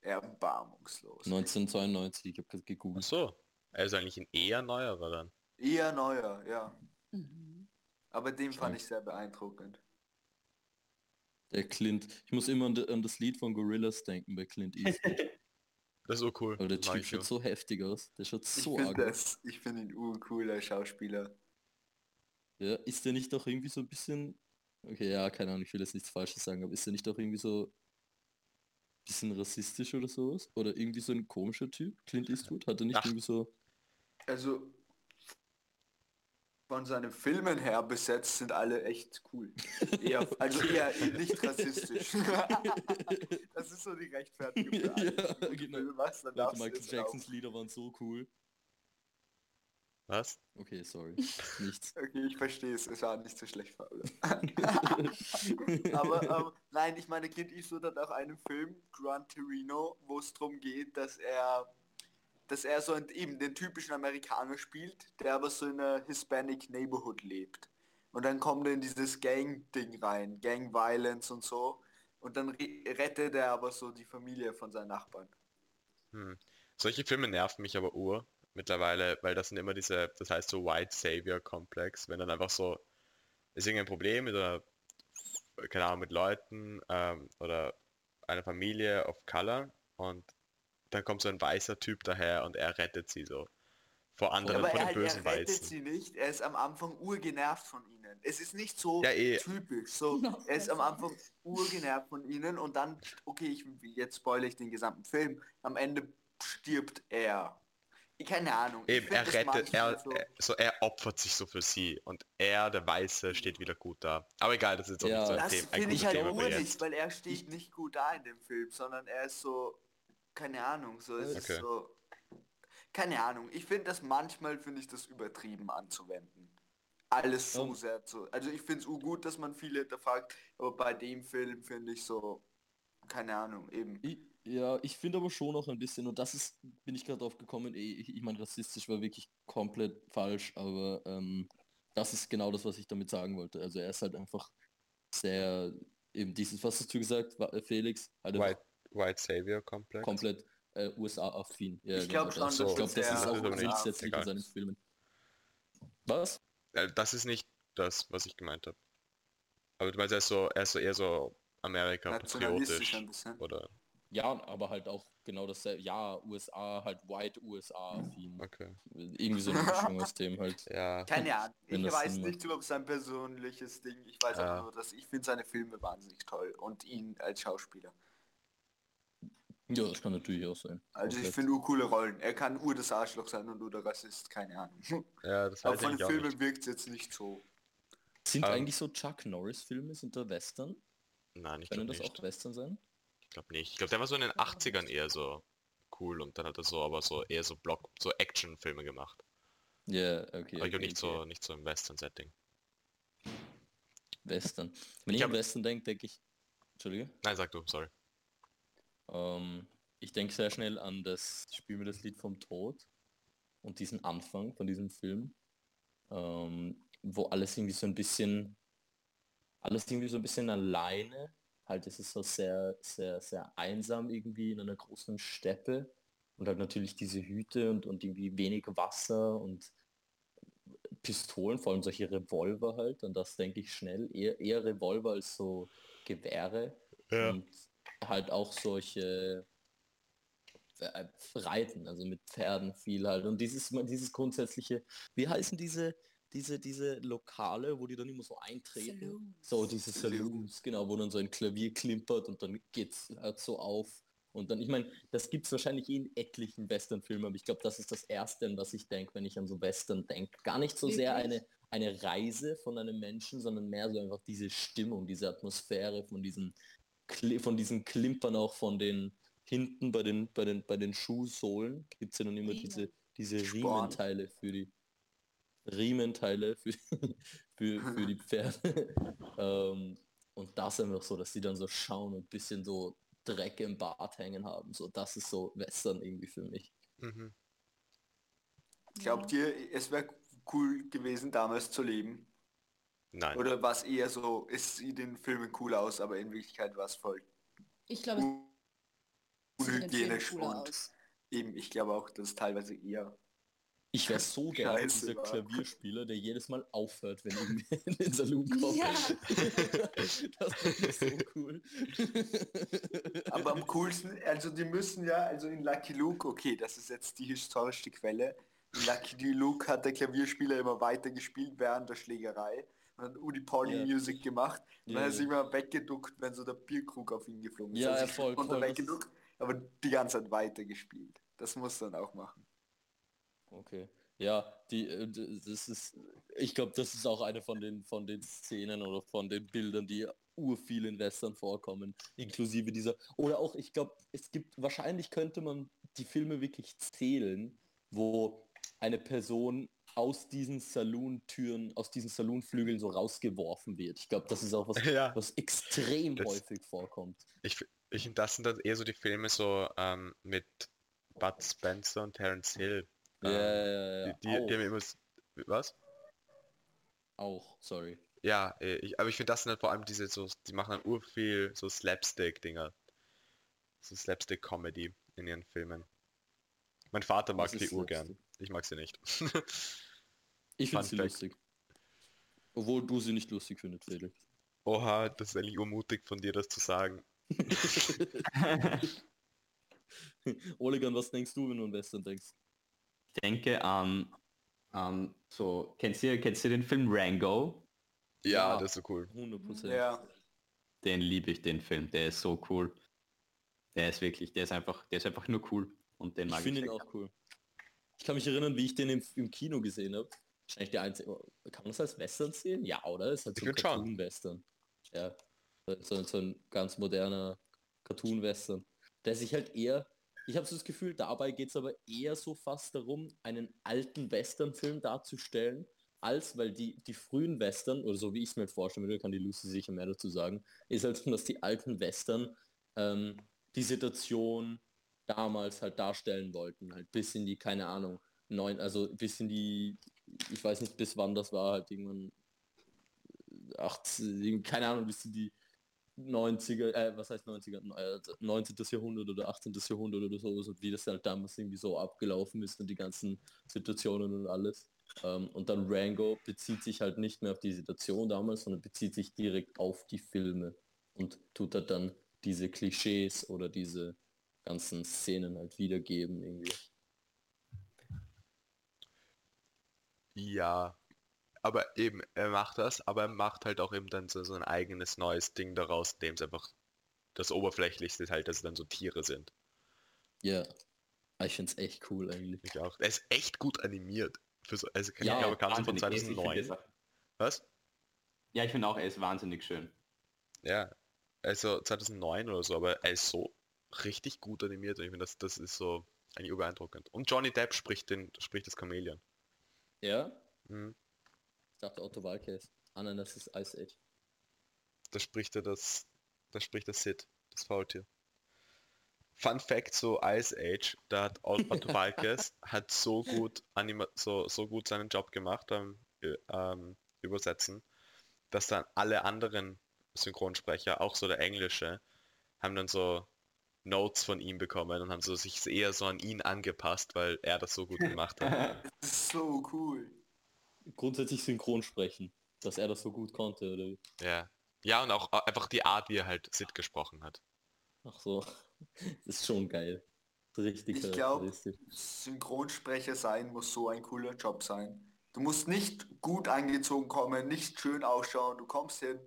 Erbarmungslos. 1992, ich habe Ach gegoogelt. so. Er ist eigentlich ein eher neuerer dann. Eher neuer, ja. Mhm. Aber den fand ich sehr beeindruckend. Der Clint. Ich muss immer an, das Lied von Gorillaz denken bei Clint Eastwood. Das ist so cool. Aber der Typ ich schaut so heftig aus. Der schaut Ich so arg finde aus. das, ich finde ihn urcooler Schauspieler. Ja, ist der nicht doch irgendwie so ein bisschen... Okay, ja, keine Ahnung, ich will jetzt nichts Falsches sagen, aber ist der nicht doch irgendwie so... bisschen rassistisch oder sowas? Oder irgendwie so ein komischer Typ? Clint Eastwood? Hat er nicht Ach. irgendwie so... Also von seinen Filmen her besetzt sind alle echt cool. Eher, also eher nicht rassistisch. das ist so die Rechtfertigung für Ja, genau. Dann Leute, Michael Jacksons Lieder waren so cool. Was? Okay, sorry. Nichts. Okay, ich verstehe es. Es war nicht so schlecht, Pablo. Aber ähm, nein, ich meine, Clint Eastwood hat auch einen Film, Gran Torino, wo es darum geht, dass er dass er so einen, eben den typischen Amerikaner spielt, der aber so in einer Hispanic Neighborhood lebt. Und dann kommt er in dieses Gang-Ding rein, Gang-Violence und so. Und dann re- rettet er aber so die Familie von seinen Nachbarn. Hm. Solche Filme nerven mich aber ur mittlerweile, weil das sind immer diese, das heißt so White Savior Komplex, wenn dann einfach so, ist irgendein Problem mit einer, keine Ahnung, mit Leuten ähm, oder einer Familie of Color und dann kommt so ein weißer Typ daher und er rettet sie so vor anderen, aber vor den halt, bösen er rettet Weißen. sie nicht, er ist am Anfang urgenervt von ihnen. Es ist nicht so Ja, eh. typisch. So, er ist am. Anfang urgenervt von ihnen und dann, okay, ich, jetzt spoilere ich den gesamten Film, am Ende stirbt er. Keine Ahnung. Eben, er rettet, er, so- er, so, er opfert sich so für sie und er, der Weiße, steht wieder gut da. Aber egal, das ist jetzt auch Ja. nicht so ein, Das Thema, finde ich halt Thema urlich, weil er steht nicht gut da in dem Film, sondern er ist so, keine Ahnung, so, es Okay. ist so, keine Ahnung. Ich finde das manchmal, finde ich das übertrieben anzuwenden. Alles so Ähm. sehr zu, also ich finde es gut, dass man viele hinterfragt, aber bei dem Film finde ich so, keine Ahnung, eben. Ich, ja, ich finde aber schon noch ein bisschen, und das ist, bin ich gerade drauf gekommen, ich, ich meine, rassistisch war wirklich komplett falsch, aber ähm, das ist genau das, was ich damit sagen wollte. Also er ist halt einfach sehr, eben dieses, was hast du gesagt, äh, Felix? Halt White, White Savior Komplex. komplett äh, USA-affin. Ja, Ich glaub genau, schon, Ich glaube, das ist auch grundsätzlich in seinen Filmen. Was? Äh, Das ist nicht das, was ich gemeint habe. Aber du meinst, er ist so, er ist so eher so Amerika Nationalistisch patriotisch ein bisschen. oder Ja, aber halt auch genau dasselbe. Ja, USA, halt White USA-affin. okay. Irgendwie so eine Mischung aus dem halt. Ja. Keine Ahnung. Ich weiß nicht, ob es ein persönliches Ding. Ich weiß Ja. auch nur, dass ich finde seine Filme wahnsinnig toll und ihn als Schauspieler. Ja, das kann natürlich auch sein. Also ich finde Ur coole Rollen. Er kann Ur das Arschloch sein und Ur der Rassist, keine Ahnung. Ja, das Aber von ich den Filmen wirkt es jetzt nicht so. Sind Ähm, eigentlich so Chuck Norris-Filme, sind da Western? Nein, ich Können das nicht. auch Western sein? Ich glaube nicht. Ich glaube, der war so in den 80ern eher so cool und dann hat er so aber so eher so Block, so Actionfilme gemacht. Ja, okay. aber ich okay, nicht okay. so nicht so im Western-Setting. Western. Wenn Ich ich, an hab- Western denke, denke ich. Entschuldige. Nein, sag du, sorry. Ähm, ich denke sehr schnell an das Spiel mir das Lied vom Tod und diesen Anfang von diesem Film, ähm, wo alles irgendwie so ein bisschen, alles irgendwie so ein bisschen alleine, halt es ist so sehr, sehr, sehr einsam irgendwie in einer großen Steppe. Und halt natürlich diese Hüte und, und irgendwie wenig Wasser und Pistolen, vor allem solche Revolver halt, an das denke ich schnell, eher, eher Revolver als so Gewehre. Und halt auch solche äh, Reiten, also mit Pferden viel halt. Und dieses, dieses grundsätzliche, wie heißen diese, diese, diese Lokale, wo die dann immer so eintreten? Saloons. So diese Saloons, genau, wo dann so ein Klavier klimpert und dann geht's halt so auf. Und dann, ich meine, das gibt es wahrscheinlich in etlichen Western-Filmen, aber ich glaube, das ist das Erste, an was ich denke, wenn ich an so Western denke. Gar nicht so sehr eine, eine Reise von einem Menschen, sondern mehr so einfach diese Stimmung, diese Atmosphäre von diesen, von diesen Klimpern auch von den hinten bei den, bei den, bei den Schuhsohlen gibt es ja dann immer diese, diese Sporn. Riementeile für die Riementeile für, für, für die Pferde. ähm, und das einfach so, dass die dann so schauen und ein bisschen so Dreck im Bart hängen haben. So, das ist so Western irgendwie für mich. Mhm. Glaubt ihr, es wäre cool gewesen, damals zu leben? Nein. Oder war es eher so, es sieht in Filmen cool aus, aber in Wirklichkeit war es voll Ich glaube, es sieht in den Filmen unhygienisch cooler und aus. eben, ich glaube auch, dass es teilweise eher Ich wäre so gerne Scheiße, dieser Mann. Klavierspieler, der jedes Mal aufhört, wenn irgendwie in den Saloon kommt. Ja. das ich so cool. Aber am coolsten, also die müssen ja, also in Lucky Luke, okay, das ist jetzt die historische Quelle. In Lucky Luke hat der Klavierspieler immer weiter gespielt während der Schlägerei. Und hat Udi Pauli Ja. Music gemacht. Und Ja, dann ist er immer weggeduckt, wenn so der Bierkrug auf ihn geflogen ist. Ja, Also voll, voll, weggeduckt, aber die ganze Zeit weiter gespielt. Das muss dann auch machen. Okay. Ja, die, äh, das ist, ich glaube, das ist auch eine von den, von den Szenen oder von den Bildern, die urviel in Western vorkommen, inklusive dieser, oder auch, ich glaube, es gibt, wahrscheinlich könnte man die Filme wirklich zählen, wo eine Person aus diesen Saloon-Türen, aus diesen Saloon-Flügeln so rausgeworfen wird. Ich glaube, das ist auch was, Ja. was extrem Das- häufig vorkommt. Ich, ich das sind dann eher so die Filme so ähm, mit Bud Spencer und Terence Hill. Ja, Ähm, ja, ja, Die, die, die haben immer... Was? auch, sorry. Ja, äh, ich, aber ich finde, das sind halt vor allem diese so, die machen dann urviel so Slapstick-Dinger. So Slapstick-Comedy in ihren Filmen. Mein Vater mag ist urgern. Ich mag sie nicht. Ich finde sie lustig. Obwohl du sie nicht lustig findest, Felix. Oha, das ist eigentlich urmutig von dir, das zu sagen. Olegan, was denkst du, wenn du an Western denkst? Ich denke an, an so, kennst du, kennst du den Film Rango? Ja, Ja. das ist so cool. 100%. Ja, Den liebe ich, den Film. Der ist so cool. Der ist wirklich, der ist einfach, der ist einfach nur cool. Und den Ich mag finde ihn auch cool. Ich kann mich erinnern, wie ich den im, im Kino gesehen habe. Wahrscheinlich der einzige. Kann man das als Western sehen? Ja, oder? Ist halt Ich so ein. Cartoon-Western. Ja. So, so ein ganz moderner Cartoon-Western. Der sich halt eher. Ich habe so das Gefühl, dabei geht es aber eher so fast darum, einen alten Western-Film darzustellen, als weil die, die frühen Western, oder so wie ich es mir vorstellen würde, kann die Lucy sicher mehr dazu sagen, ist halt dass die alten Western ähm, die Situation damals halt darstellen wollten, halt bis in die, keine Ahnung, neun, also bis in die, ich weiß nicht bis wann das war, halt irgendwann 18, keine Ahnung, bis in die 90er, äh, was heißt 90er, äh, 19. Jahrhundert oder 18. Jahrhundert oder sowas und wie das halt damals irgendwie so abgelaufen ist und die ganzen Situationen und alles. Ähm, und dann Rango bezieht sich halt nicht mehr auf die Situation damals, sondern bezieht sich direkt auf die Filme und tut halt dann diese Klischees oder diese ganzen Szenen halt wiedergeben irgendwie. Ja, aber eben, er macht das, aber er macht halt auch eben dann so, so ein eigenes neues Ding daraus, indem es einfach das Oberflächlichste ist halt, dass es dann so Tiere sind. Ja. Ah, Ich finde es echt cool eigentlich. Ich auch. Er ist echt gut animiert. Für so, also Ja, ich glaube, kam von Wahnsinnig. Ich finde 2009. das auch- Was? Ja, ich finde auch, er ist wahnsinnig schön. Ja. Also 2009 oder so, aber er ist so richtig gut animiert und ich finde, das, das ist so eigentlich übereindruckend. Und Johnny Depp spricht den, spricht das Chameleon. Ja? Mhm. Dachte Otto Walkes. Ah nein, das ist Ice Age. Da spricht er das, da spricht der Sid, das Faultier. Fun Fact zu Ice Age, da hat Ot- Otto Walkes hat so gut anima so, so gut seinen Job gemacht beim äh, ähm, Übersetzen, dass dann alle anderen Synchronsprecher, auch so der englische, haben dann so Notes von ihm bekommen und haben so sich eher so an ihn angepasst, weil er das so gut gemacht hat. So cool. Grundsätzlich synchron sprechen. Dass er das so gut konnte, oder wie? Ja. Ja, und auch einfach die Art, wie er halt Sid gesprochen hat. Ach so. Das ist schon geil. Richtig Ich glaub- charakteristisch. Synchronsprecher sein muss so ein cooler Job sein. Du musst nicht gut angezogen kommen, nicht schön ausschauen. Du kommst hin,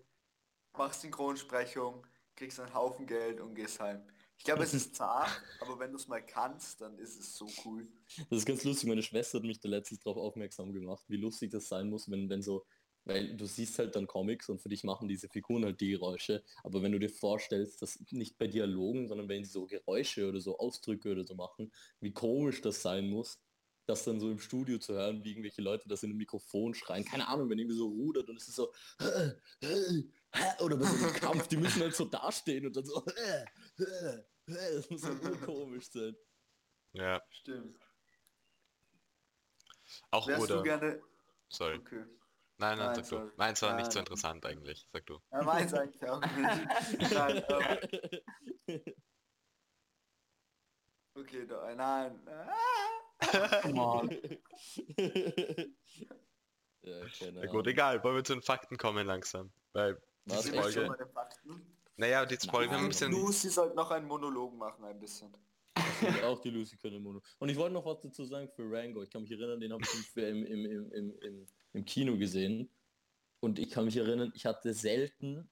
machst Synchronsprechung, kriegst einen Haufen Geld und gehst heim. Ich glaube, es ist zart, aber wenn du es mal kannst, dann ist es so cool. Das ist ganz lustig, meine Schwester hat mich da letztens darauf aufmerksam gemacht, wie lustig das sein muss, wenn, wenn so, weil du siehst halt dann Comics und für dich machen diese Figuren halt die Geräusche, aber wenn du dir vorstellst, dass nicht bei Dialogen, sondern wenn sie so Geräusche oder so Ausdrücke oder so machen, wie komisch das sein muss, das dann so im Studio zu hören, wie irgendwelche Leute das in einem Mikrofon schreien, keine Ahnung, wenn irgendwie so rudert und es ist so oder bei so einem Kampf, die müssen halt so dastehen und dann so das muss halt nur komisch sein. Ja. Stimmt. Auch Wärst oder. du gerne... Sorry. Okay. Nein, nein, Nein, sag du. Meins war nicht so interessant eigentlich, sag du. Ja, meins eigentlich auch nicht. Nein, ähm, okay, da, nein. Ah. Come on. ja, keine Na gut, egal, wollen wir zu den Fakten kommen langsam. Weil Was, Folge. Naja, die wir ein bisschen. Lucy sollte noch einen Monolog machen, ein bisschen. Auch die Lucy können Mono. Und ich wollte noch was dazu sagen für Rango. Ich kann mich erinnern, den habe ich im, im, im, im, im, im Kino gesehen. Und ich kann mich erinnern, ich hatte selten,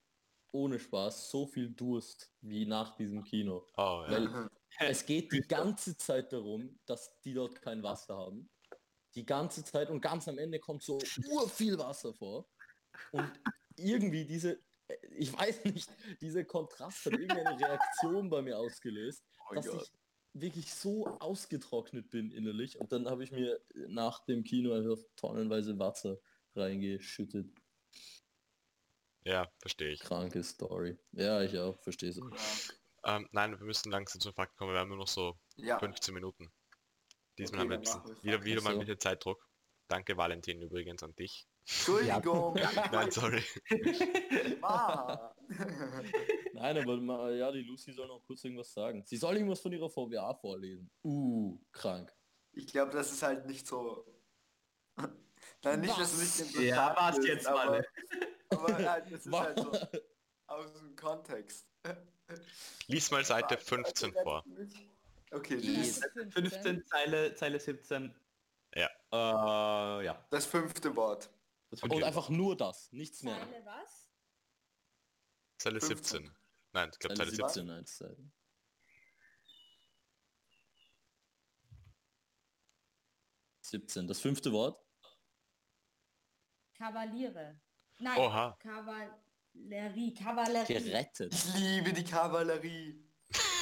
ohne Spaß, so viel Durst wie nach diesem Kino. Oh, ja. Weil es geht die ganze Zeit darum, dass die dort kein Wasser haben. Die ganze Zeit und ganz am Ende kommt so ur viel Wasser vor. Und irgendwie diese, ich weiß nicht, dieser Kontrast hat irgendeine Reaktion bei mir ausgelöst, Oh dass Gott. ich wirklich so ausgetrocknet bin innerlich. Und dann habe ich mir nach dem Kino einfach tonnenweise Wasser reingeschüttet. ja, verstehe ich. Kranke Story. Ja, ich auch, verstehe es. Ähm, nein, wir müssen langsam zu den Fakten kommen. Wir haben nur noch so Ja, 15 Minuten. Diesmal Okay, haben wir ein bisschen, wieder, wieder mal ein bisschen Zeitdruck. Danke Valentin übrigens an dich. Entschuldigung. Nein, sorry. Nein, aber ja, die Lucy soll noch kurz irgendwas sagen. Sie soll irgendwas von ihrer VWA vorlesen. Uh, krank. Ich glaube, das ist halt nicht so. Nein, nicht, dass es nicht interessant Ja, ist, jetzt aber, mal. aber halt, das ist Was? halt so aus dem Kontext. Lies mal Seite 15 vor. Okay, Die lies 15, Zeile, Zeile 17. Ja. Äh, ja. das fünfte Wort. Das Und einfach nur das, nichts mehr. Zeile was? Zeile 15. 17. Nein, ich glaube Zeile Zeile 17. 17 als Zeile. Siebzehn. Das fünfte Wort? Kavaliere. Nein, Oha. Kavallerie, Kavallerie. Gerettet. Ich liebe die Kavallerie.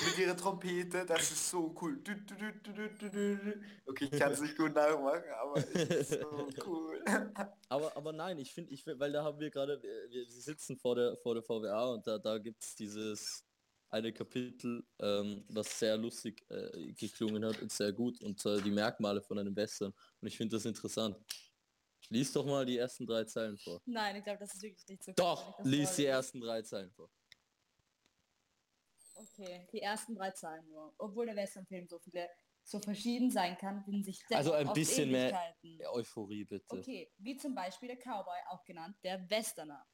Mit ihrer Trompete, das ist so cool. Du, du, du, du, du, du, du. Okay, ich kann es nicht gut nachmachen, aber es ist so cool. Aber, aber nein, ich finde, ich find, weil da haben wir gerade, wir, wir sitzen vor der, vor der VWA und da, da gibt es dieses eine Kapitel, ähm, was sehr lustig äh, geklungen hat und sehr gut und zwar die Merkmale von einem Western. Und ich finde das interessant. Lies doch mal die ersten drei Zeilen vor. Nein, ich glaube, das ist wirklich nicht so Doch, lies die ersten drei Zeilen vor. Okay, die ersten drei Zahlen nur. Obwohl der Westernfilm so viele so verschieden sein kann, finden sich Also ein bisschen mehr. Euphorie bitte. Okay, wie zum Beispiel der Cowboy, auch genannt der Westerner,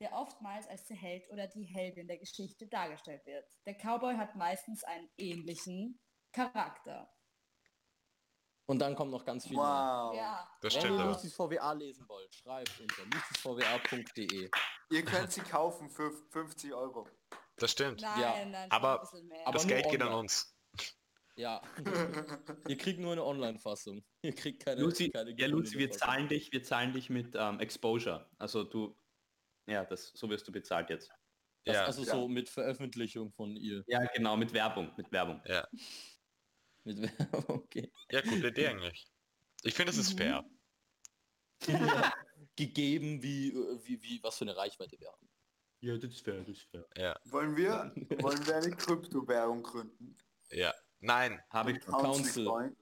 der oftmals als der Held oder die Heldin der Geschichte dargestellt wird. Der Cowboy hat meistens einen ähnlichen Charakter. Und dann kommt noch ganz viel mehr. Wow. Ja, Das Wenn stimmt ihr. Lucy's VWA lesen wollt, schreibt unter lucysvwa.de. Ihr könnt sie kaufen für 50 Euro. Das stimmt. nein, Ja, nein, aber- ein bisschen mehr. aber Das nur Geld geht an uns. Ja. Ihr kriegt nur eine Online-Fassung. Ihr kriegt keine, Lucy, keine ja Lucy, wir zahlen dich, wir zahlen dich mit ähm, Exposure. Also du, ja, das, so wirst du bezahlt jetzt. Das, Ja. also Ja. so mit Veröffentlichung von ihr. Ja, genau, mit Werbung, mit Werbung. Ja. Mit Werbung, okay. Ja, gute Idee eigentlich. Ich finde, das ist fair. Gegeben, wie, wie, wie, was für eine Reichweite wir haben. Ja, das ist fair, das ist fair. Wollen wir, wollen wir eine Kryptowährung gründen? Ja. Nein, Habe ich. Council. Coin?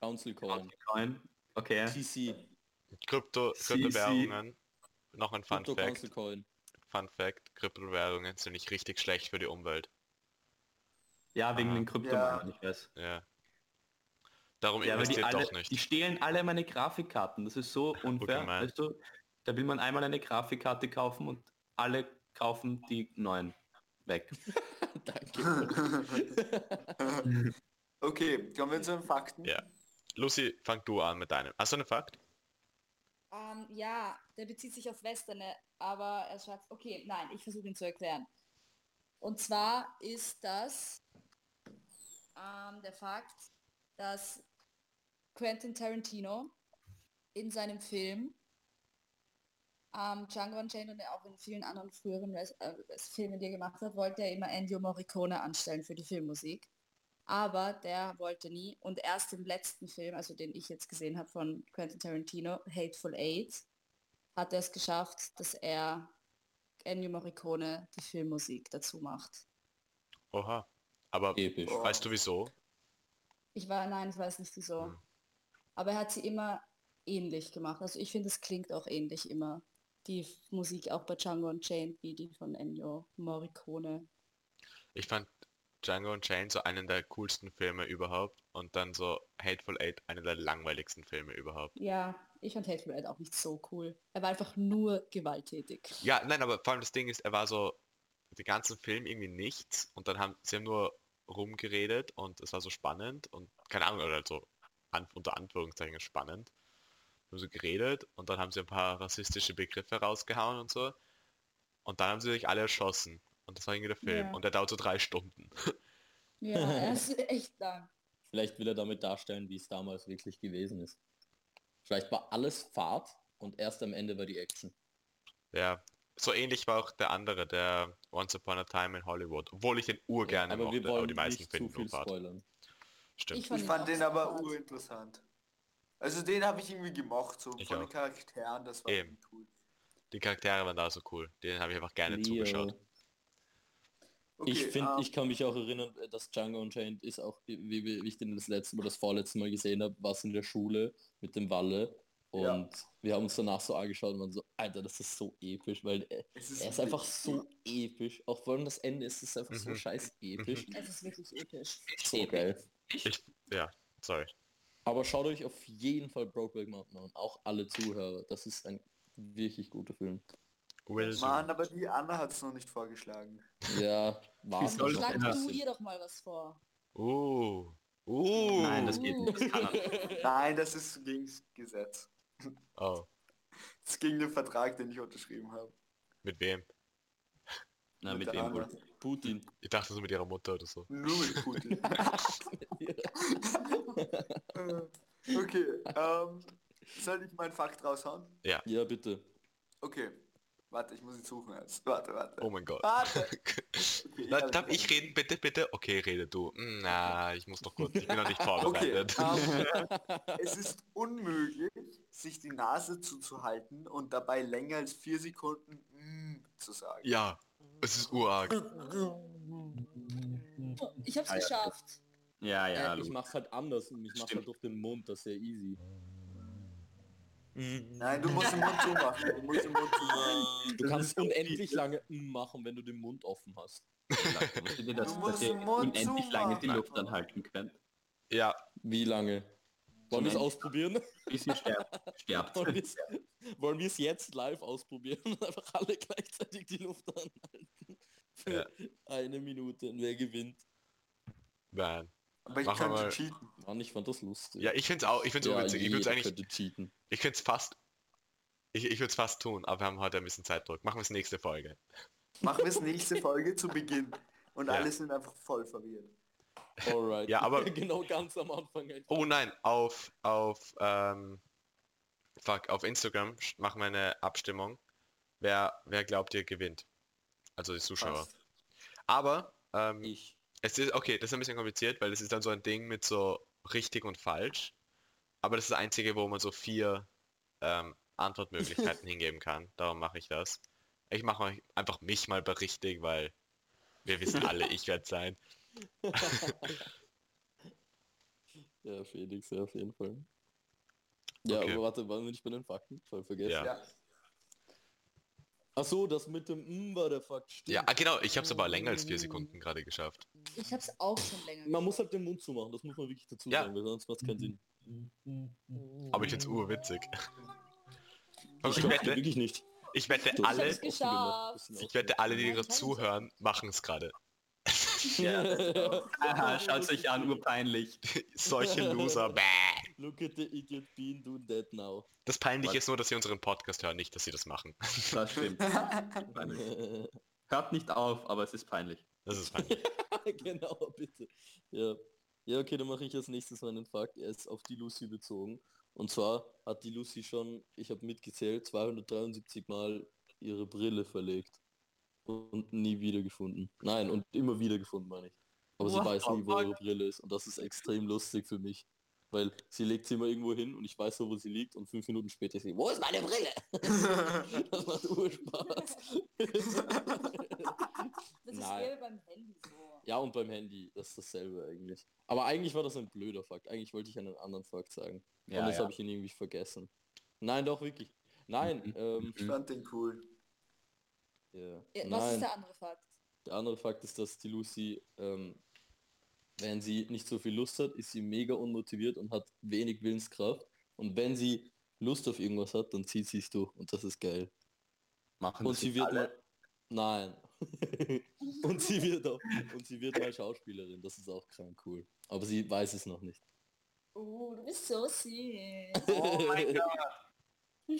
Council Coin. Coin. Okay. TC. Krypto, Kryptowährungen. Noch ein Fun Crypto Fact. Council Coin. Fun Fact. Kryptowährungen sind nicht richtig schlecht für die Umwelt. Ja, wegen Aha. den Kryptomanen, ich weiß. Ja. Darum Ja, investiert alle, doch nicht. die stehlen alle meine Grafikkarten. Das ist so unfair. weißt du, da will man einmal eine Grafikkarte kaufen und alle kaufen die neuen weg. Danke. okay, kommen wir zu den Fakten. Ja. Lucy, fang du an mit deinem. Hast du einen Fakt? Ähm, ja, der bezieht sich auf Westerne, aber er schreibt, okay, nein, ich versuche ihn zu erklären. Und zwar ist das ähm, der Fakt, dass Quentin Tarantino in seinem Film ähm, Django Unchained und auch in vielen anderen früheren Res äh, Filmen, die er gemacht hat, wollte er immer Ennio Morricone anstellen für die Filmmusik. Aber der wollte nie und erst im letzten Film, also den ich jetzt gesehen habe von Quentin Tarantino, Hateful Eight, hat er es geschafft, dass er Ennio Morricone die Filmmusik dazu macht. Oha. Aber Episch. Oh. weißt du wieso? Ich war, nein, ich weiß nicht wieso. Hm. Aber er hat sie immer ähnlich gemacht. Also ich finde, es klingt auch ähnlich immer. Die Musik auch bei Django Unchained wie die von Ennio Morricone. Ich fand Django Unchained so einen der coolsten Filme überhaupt und dann so Hateful Eight einer der langweiligsten Filme überhaupt. Ja, ich fand Hateful Eight auch nicht so cool. Er war einfach nur gewalttätig. Ja, nein, aber vor allem das Ding ist, er war so den ganzen Film irgendwie nichts und dann haben sie haben nur rumgeredet und es war so spannend und keine Ahnung, oder halt so an, unter Anführungszeichen spannend. Haben so geredet und dann haben sie ein paar rassistische Begriffe rausgehauen und so. Und dann haben sie sich alle erschossen. Und das war irgendwie der Film. Ja. Und der dauert so drei Stunden. Ja, er ist echt lang. Vielleicht will er damit darstellen, wie es damals wirklich gewesen ist. Vielleicht war alles Fahrt und erst am Ende war die Action. Ja. So ähnlich war auch der andere, der Once Upon a Time in Hollywood. Obwohl ich den urgerne aber wir mochte, aber die meisten nicht zu finden viel nur Fahrt. spoilern. Stimmt. Ich fand, Ich fand den sehr aber urinteressant. Also den habe ich irgendwie gemocht, so Ich von auch. den Charakteren, das war Eben. irgendwie cool. Die Charaktere waren da so cool. Den habe ich einfach gerne Leo. zugeschaut. Okay, ich finde, ähm, ich kann mich auch erinnern, äh, dass Django Unchained ist auch, wie, wie wie ich den das letzte Mal, das vorletzte Mal gesehen habe, was in der Schule mit dem Walle. Und Ja. wir haben uns danach so angeschaut und waren so, Alter, das ist so episch, weil er, es er ist einfach wirklich so episch. Auch vor allem das Ende ist es einfach so Mhm. scheiß episch. Es ist wirklich episch. So geil. Ich, ja, sorry. Aber schaut euch auf jeden Fall Brokeback Mountain an, auch alle Zuhörer. Das ist ein wirklich guter Film. Mann, aber die Anna hat es noch nicht vorgeschlagen. Ja, war Schlag du ihr doch mal was vor. Uh. Uh. Nein, das geht nicht. Das kann er nicht. Nein, das ist gegen das Gesetz. Oh. Das ist gegen den Vertrag, den ich unterschrieben habe. Mit wem? Na, mit der wem wohl? Putin. Ich dachte so mit ihrer Mutter oder so. Nur mit Putin. Äh, okay, ähm, soll ich meinen Fakt raushauen? ja, bitte. Okay, warte, ich muss ihn suchen jetzt. Warte, warte. Oh mein Gott. Warte. Okay, Na, darf ich reden? Bitte, bitte? Okay, rede du. Hm, Na, ich muss noch kurz. Ich bin noch nicht Okay, vorbereitet. ähm, es ist unmöglich, sich die Nase zuzuhalten und dabei länger als vier Sekunden mm zu sagen. Ja, es ist urarg. Ich hab's Ah, ja. geschafft. Ja, ja, Äh, ich mach's halt anders und ich mach's Stimmt. halt durch den Mund, das ist ja easy. Nein, du musst den Mund zumachen. Du musst den Mund zumachen. Du kannst unendlich lange machen, wenn du den Mund offen hast. Ihr, dass, Du musst dass ihr den Mund unendlich lange die. Luft anhalten könnt? Ja, Wie lange? Wollen wir es ausprobieren? Bis ihr sterbt. sterbt. Wollen wir es- Wollen wir es jetzt live ausprobieren und einfach alle gleichzeitig die Luft anhalten? Für Ja. eine Minute und wer gewinnt? nein. Aber ich Mach könnte mal. cheaten. Mann, ich fand das lustig. Ja, ich find's auch, ich find's ja, unwitzig. Ich würd's jeder eigentlich, könnte cheaten. ich find's fast, ich, ich würde es fast tun, aber wir haben heute ein bisschen Zeitdruck. Machen wir es nächste Folge. Machen wir es nächste Folge zu Beginn. Und Ja. alle sind einfach voll verwirrt. Alright. Ja, aber- genau ganz am Anfang. einfach. Oh nein, auf, auf, ähm, fuck, auf Instagram machen wir eine Abstimmung. Wer, wer glaubt ihr gewinnt? Also die Zuschauer. Passt. Aber, ähm, Ich. Es ist, okay, das ist ein bisschen kompliziert, weil es ist dann so ein Ding mit so richtig und falsch. Aber das ist das einzige, wo man so vier ähm, Antwortmöglichkeiten hingeben kann. Darum mache ich das. Ich mache euch einfach mich mal bei richtig, weil wir wissen alle, ich werde sein. Ja, Felix, ja, auf jeden Fall. Ja, Okay. aber warte, waren wir nicht bei den Fakten? Voll vergessen. Ja. Ja. Ach so, das mit dem M war der Fakt. Stimmt. Ja, ah, genau, ich habe es aber länger als vier Sekunden gerade geschafft. Ich hab's auch schon länger. Man muss halt den Mund zumachen, das muss man wirklich dazu Ja. sagen, weil sonst macht es keinen Sinn. Aber ich find's urwitzig. Ich Ich wette, wirklich nicht. ich wette Du- Ich alle, geschafft. ich wette alle, die gerade ich zuhören, machen es gerade. Aha, schaut euch an, urpeinlich. Solche Loser. Bäh. Look at the idiot being doing that now. Das Peinliche Was? ist nur, dass sie unseren Podcast hören, nicht, dass sie das machen. Das stimmt. Hört nicht auf, aber es ist peinlich. Das ist peinlich. genau, bitte. Ja. Ja, okay, dann mache ich als nächstes meinen Fakt. Er ist auf die Lucy bezogen. Und zwar hat die Lucy schon, ich habe mitgezählt, 273 Mal ihre Brille verlegt. Und nie wiedergefunden. Nein, und immer wieder gefunden, meine ich. Aber sie What weiß the nie, wo ihre Brille ist. Und das ist extrem lustig für mich. Weil sie legt sie immer irgendwo hin und ich weiß so, wo sie liegt und fünf Minuten später ist sie, wo ist meine Brille? das macht Urspaß. Das ist beim Handy so. Ja, und beim Handy, das ist dasselbe eigentlich. Aber eigentlich war das ein blöder Fakt. Eigentlich wollte ich einen anderen Fakt sagen. Ja, und jetzt ja. habe ich ihn irgendwie vergessen. Nein, doch, wirklich. Nein, Mhm. ähm, Ich fand den cool. ja. Ja, was Nein. ist der andere Fakt? Der andere Fakt ist, dass die Lucy, ähm, wenn sie nicht so viel Lust hat, ist sie mega unmotiviert und hat wenig Willenskraft. Und wenn sie Lust auf irgendwas hat, dann zieht sie es durch und das ist geil. Machen Und das sie wird alle? mal. Nein. und sie wird auch. Und sie wird mal Schauspielerin. Das ist auch krank cool. Aber sie weiß es noch nicht. Oh, du bist so süß. Oh mein Gott.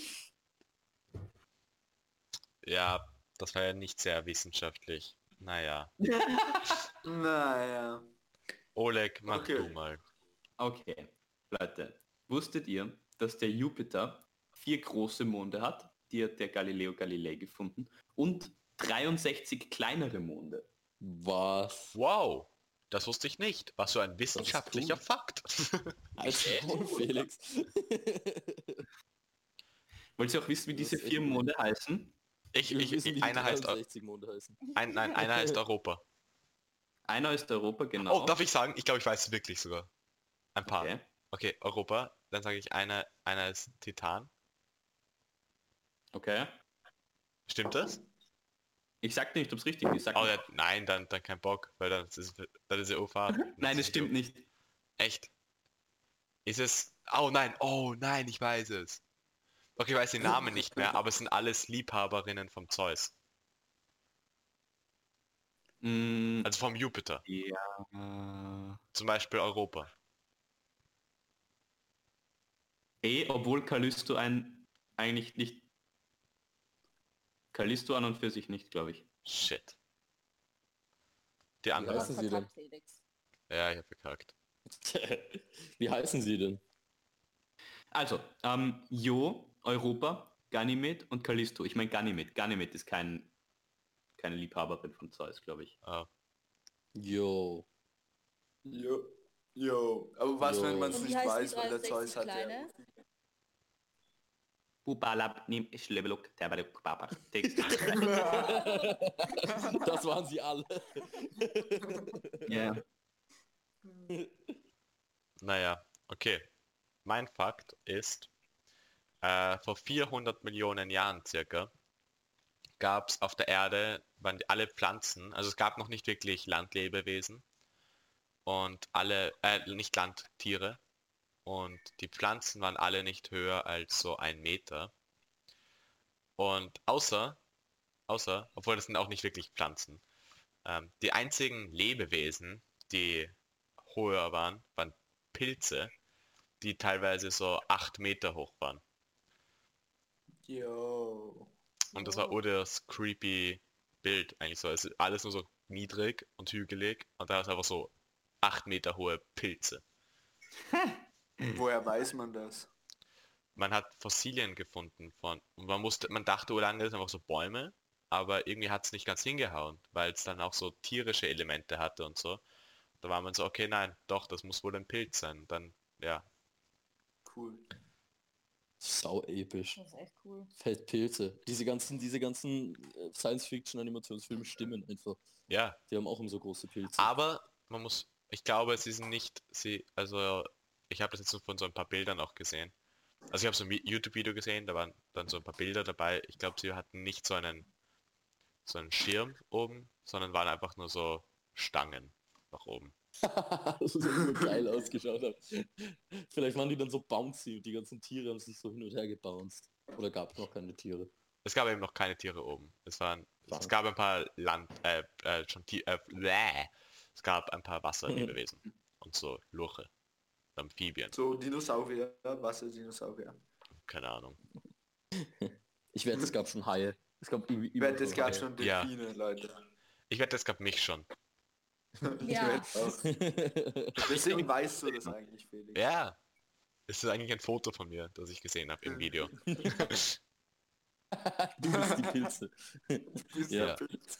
Ja, das war ja nicht sehr wissenschaftlich. Naja. Naja. Oleg, mach Okay. du mal. Okay, Leute, wusstet ihr, dass der Jupiter vier große Monde hat? Die hat der Galileo Galilei gefunden. Und 63 kleinere Monde. Was? Wow, das wusste ich nicht. Was für ein wissenschaftlicher. Fakt. Als Maul, Felix. Wollt ihr auch wissen, wie diese vier. Monde heißen? Ich, ich, ich die einer heißt, Eu- 63 Monde heißen. ein, nein, einer heißt Europa. Einer ist Europa, genau. Oh, darf ich sagen? Ich glaube, ich weiß es wirklich sogar. Ein paar. Okay. Okay, Europa. Dann sage ich, einer, einer ist Titan. okay. Stimmt das? Ich sag nicht, ob es richtig ist. Oh, ja, nein, dann, dann kein Bock, weil dann ist, dann ist ja UFA. Nein, das stimmt nicht. Echt? Ist es... Oh nein, oh nein, ich weiß es. Okay, ich weiß den Namen nicht mehr, aber es sind alles Liebhaberinnen vom Zeus. Mm, Also vom Jupiter. ja. Zum Beispiel Europa. Eh, obwohl Callisto ein eigentlich nicht. Callisto an und für sich nicht, glaube ich. Shit. Die Wie andere. hast heißen sie denn? Ja, ich habe verkackt. Wie heißen sie denn? Also, ähm, Jo, Europa, Ganymed und Callisto. Ich meine Ganymed. Ganymed ist kein, keine Liebhaberin von Zeus, glaube ich. Ah, Yo. Jo. Jo. Aber was, Jo. wenn man es nicht weiß, weil der 63 Zeus hat ja... Bubalab, nimm ich lebeluk, tabaruk, babach. Das waren sie alle. Ja. naja, okay. Mein Fakt ist, äh, vor 400 Millionen Jahren circa gab es auf der Erde, waren alle Pflanzen, also es gab noch nicht wirklich Landlebewesen und alle, äh, nicht Landtiere und die Pflanzen waren alle nicht höher als so ein Meter. Und außer, außer, obwohl das sind auch nicht wirklich Pflanzen, ähm, die einzigen Lebewesen, die höher waren, waren Pilze, die teilweise so acht Meter hoch waren. Jo. Und das war Oh. das creepy Bild eigentlich so. Es ist alles nur so niedrig und hügelig und da ist einfach so acht Meter hohe Pilze. Woher weiß man das? Man hat Fossilien gefunden von, und man musste, man dachte oh lange, das sind einfach so Bäume, aber irgendwie hat es nicht ganz hingehauen, weil es dann auch so tierische Elemente hatte und so. Da war man so, okay, nein, doch, das muss wohl ein Pilz sein. Dann, ja, Cool. Sau episch. Das ist echt cool. Feldpilze. Diese ganzen, diese ganzen äh, Science-Fiction-Animationsfilme stimmen einfach. ja, Die haben auch immer so große Pilze. Aber man muss, ich glaube, sie sind nicht, sie, also ich habe das jetzt so von so ein paar Bildern auch gesehen. Also ich habe so ein Vi- YouTube-Video gesehen, da waren dann so ein paar Bilder dabei. Ich glaube, sie hatten nicht so einen, so einen Schirm oben, sondern waren einfach nur so Stangen nach oben. das ist so geil ausgeschaut hat. Vielleicht waren die dann so bouncy und die ganzen Tiere haben sich so hin und her gebounced. Oder gab es noch keine Tiere? Es gab eben noch keine Tiere oben. Es waren, es Wow. gab ein paar Land, äh, äh, schon Ti- äh, bläh. es gab ein paar Wasserlebewesen und so Lurche, Amphibien, So Dinosaurier, Wasserdinosaurier. keine Ahnung. Ich wette, es gab schon Haie. Es gab irgendwie Ich wette, es gab Haie. schon Ja. Delfine, Leute. Ich wette, es gab mich schon. Ich Ja. Deswegen weißt du das eigentlich, Felix. Ja. Es ist eigentlich ein Foto von mir, das ich gesehen habe im Video. du bist die Pilze. Du bist Ja. Pilz.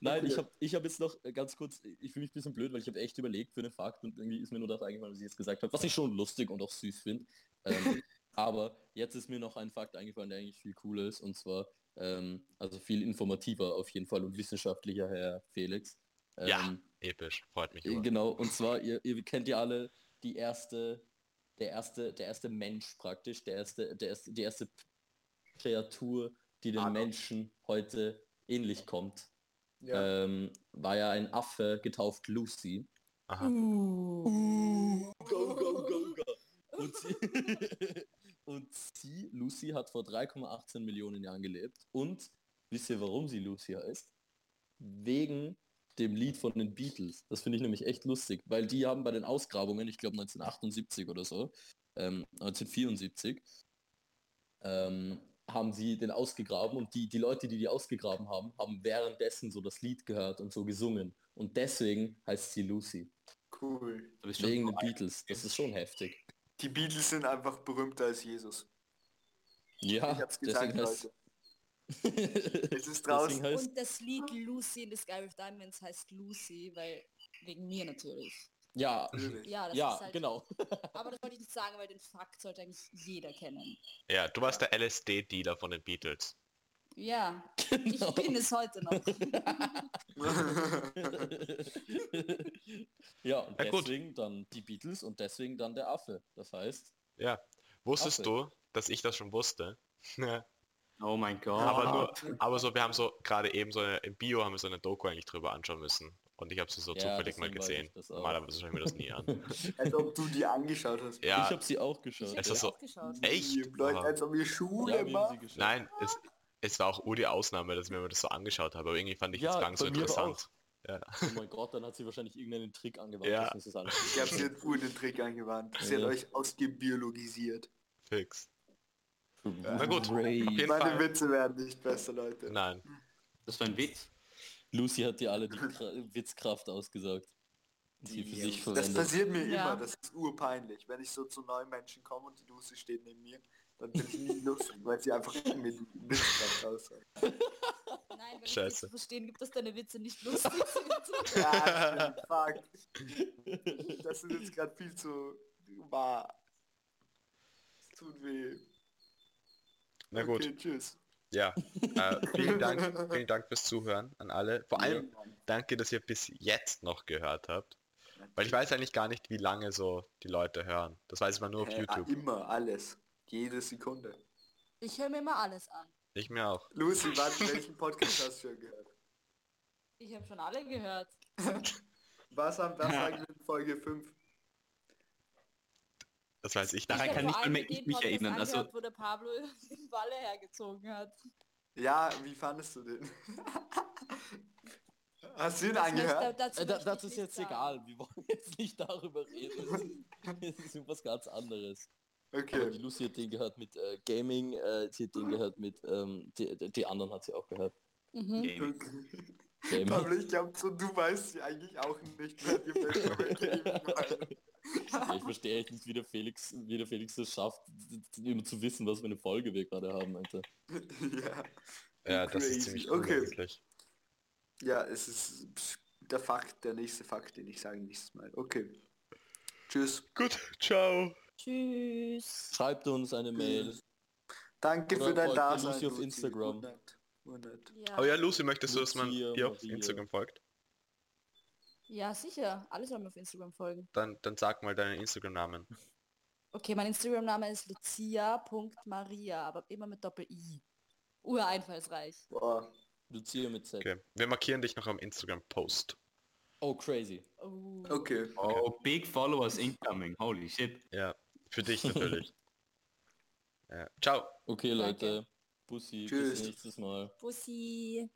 Nein, ich habe ich hab jetzt noch ganz kurz, ich fühle mich ein bisschen blöd, weil ich habe echt überlegt für einen Fakt und irgendwie ist mir nur das eingefallen, was ich jetzt gesagt habe, was ich schon lustig und auch süß finde. Ähm, aber jetzt ist mir noch ein Fakt eingefallen, der eigentlich viel cooler ist und zwar, ähm, also viel informativer auf jeden Fall und wissenschaftlicher, Herr Felix. Ähm, Ja. Episch, freut mich immer. Genau, und zwar, ihr, ihr kennt ja alle die erste, der erste, der erste Mensch praktisch, der erste, der erste, die erste Kreatur, die den Adam. Menschen heute ähnlich kommt Ja. ähm, war ja ein Affe getauft Lucy. Aha. Uh. Go, go, go, go. Und sie, und sie, Lucy, hat vor 3,18 Millionen Jahren gelebt. Und wisst ihr, warum sie Lucy heißt? Wegen dem Lied von den Beatles. Das finde ich nämlich echt lustig, weil die haben bei den Ausgrabungen, ich glaube 1978 oder so, ähm, 1974, ähm, haben sie den ausgegraben und die, die Leute, die die ausgegraben haben, haben währenddessen so das Lied gehört und so gesungen. Und deswegen heißt sie Lucy. Cool. Wegen den. Beatles. Das ist schon heftig. Die Beatles sind einfach berühmter als Jesus. Ja, Ich hab's gesagt, deswegen heißt, Leute. Es ist draußen. Und das Lied Lucy in the Sky with Diamonds heißt Lucy, weil wegen mir natürlich. ja. Ja, das ja, ist halt, genau. Aber das wollte ich nicht sagen, weil den Fakt sollte eigentlich jeder kennen. Ja, du warst der LSD-Dealer von den Beatles. Ja, Genau. ich bin es heute noch. ja, und Ja, gut. deswegen dann die Beatles und deswegen dann der Affe. Das heißt, Ja. Wusstest Affe. du, dass ich das schon wusste? Oh mein Gott. aber nur, aber so, wir haben so gerade eben so eine, im Bio haben wir so eine Doku eigentlich drüber anschauen müssen. Und ich habe sie so Ja, zufällig mal gesehen. das. Normalerweise schaue ich mir das nie an. Als ob du die angeschaut hast. Ja, ich habe sie auch geschaut. Ich Es habe ist so- geschaut. Echt? Leute, als ob ihr ja, Schule geschaut. nein, es, es war auch nur die Ausnahme, dass ich mir das so angeschaut habe. Aber irgendwie fand ich Ja, es gar nicht so interessant. Oh mein Gott, dann hat sie wahrscheinlich irgendeinen Trick angewandt. Ja. das Ich glaube, sie den Trick angewandt. Sie hat Ja. euch ausgebiologisiert. Fix. Na gut. Ray. Auf jeden Meine Fall. Witze werden nicht besser, Leute. Nein. Das war ein Witz. Lucy hat dir alle die Kra Witzkraft ausgesagt. Die für sich Das passiert mir Ja. immer, das ist urpeinlich. Wenn ich so zu neuen Menschen komme und die Lucy steht neben mir, dann bin ich nie lustig, weil sie einfach mit Witzkraft aussagt. Nein, wenn ich Scheiße. nicht zu verstehen gibt, dass deine Witze nicht lustig sind. Ja, stimmt, fuck. Das ist jetzt gerade viel zu wahr. Es tut weh. Na gut. Okay, tschüss. Ja. Äh, vielen Dank, vielen Dank fürs Zuhören an alle. Vor allem danke, dass ihr bis jetzt noch gehört habt. Weil ich weiß eigentlich gar nicht, wie lange so die Leute hören. Das weiß man nur auf ah, YouTube. immer, alles. Jede Sekunde. Ich höre mir immer alles an. Ich mir auch. Lucy, warte, welchen Podcast hast du schon gehört? Ich habe schon alle gehört. Was haben das eigentlich in Folge 5? Das weiß ich Daran nicht. hab kann nicht mehr ich mich erinnern, also- wo der Pablo den Balle hergezogen hat. Ja, wie fandest du den? Hast du ihn angehört? dazu Äh, das ich ist jetzt sagen. egal. Wir wollen jetzt nicht darüber reden. Es ist was ganz anderes. Aber die Okay. Lucy hat den gehört mit äh, Gaming, äh, sie hat den gehört mit, ähm, die, die anderen hat sie auch gehört. Mhm. Gaming. Pablo, ich glaube, so, du weißt sie eigentlich auch nicht mehr. Die Welt- verstehe ich nicht, wie der Felix, wie der Felix es schafft, immer zu wissen, was für eine Folge wir gerade haben, Alter. ja. Ja, das Crazy. ist ziemlich cool Okay. eigentlich. ja, es ist der Fakt, der nächste Fakt, den ich sage nächstes Mal. Okay. Tschüss. Gut, ciao. Tschüss. Schreibt uns eine Mail. Danke Oder für dein Dasein. Auf. Instagram. Ja. Oh ja, Lucy, möchtest du, dass man Lucia, dir auf. Instagram folgt? ja, sicher. Alle sollen mir auf Instagram folgen. Dann, dann sag mal deinen Instagram-Namen. Okay, mein Instagram-Name ist lucia.maria, aber immer mit Doppel-I. Ureinfallsreich. Boah. Lucia mit Z. Okay. Wir markieren dich noch am Instagram-Post. Oh, crazy. Oh. Okay. Oh, big followers incoming. Holy shit. Ja, für dich natürlich. ja. Ciao. Okay, Danke. Bussi, Tschüss. bis nächstes Mal. Bussi.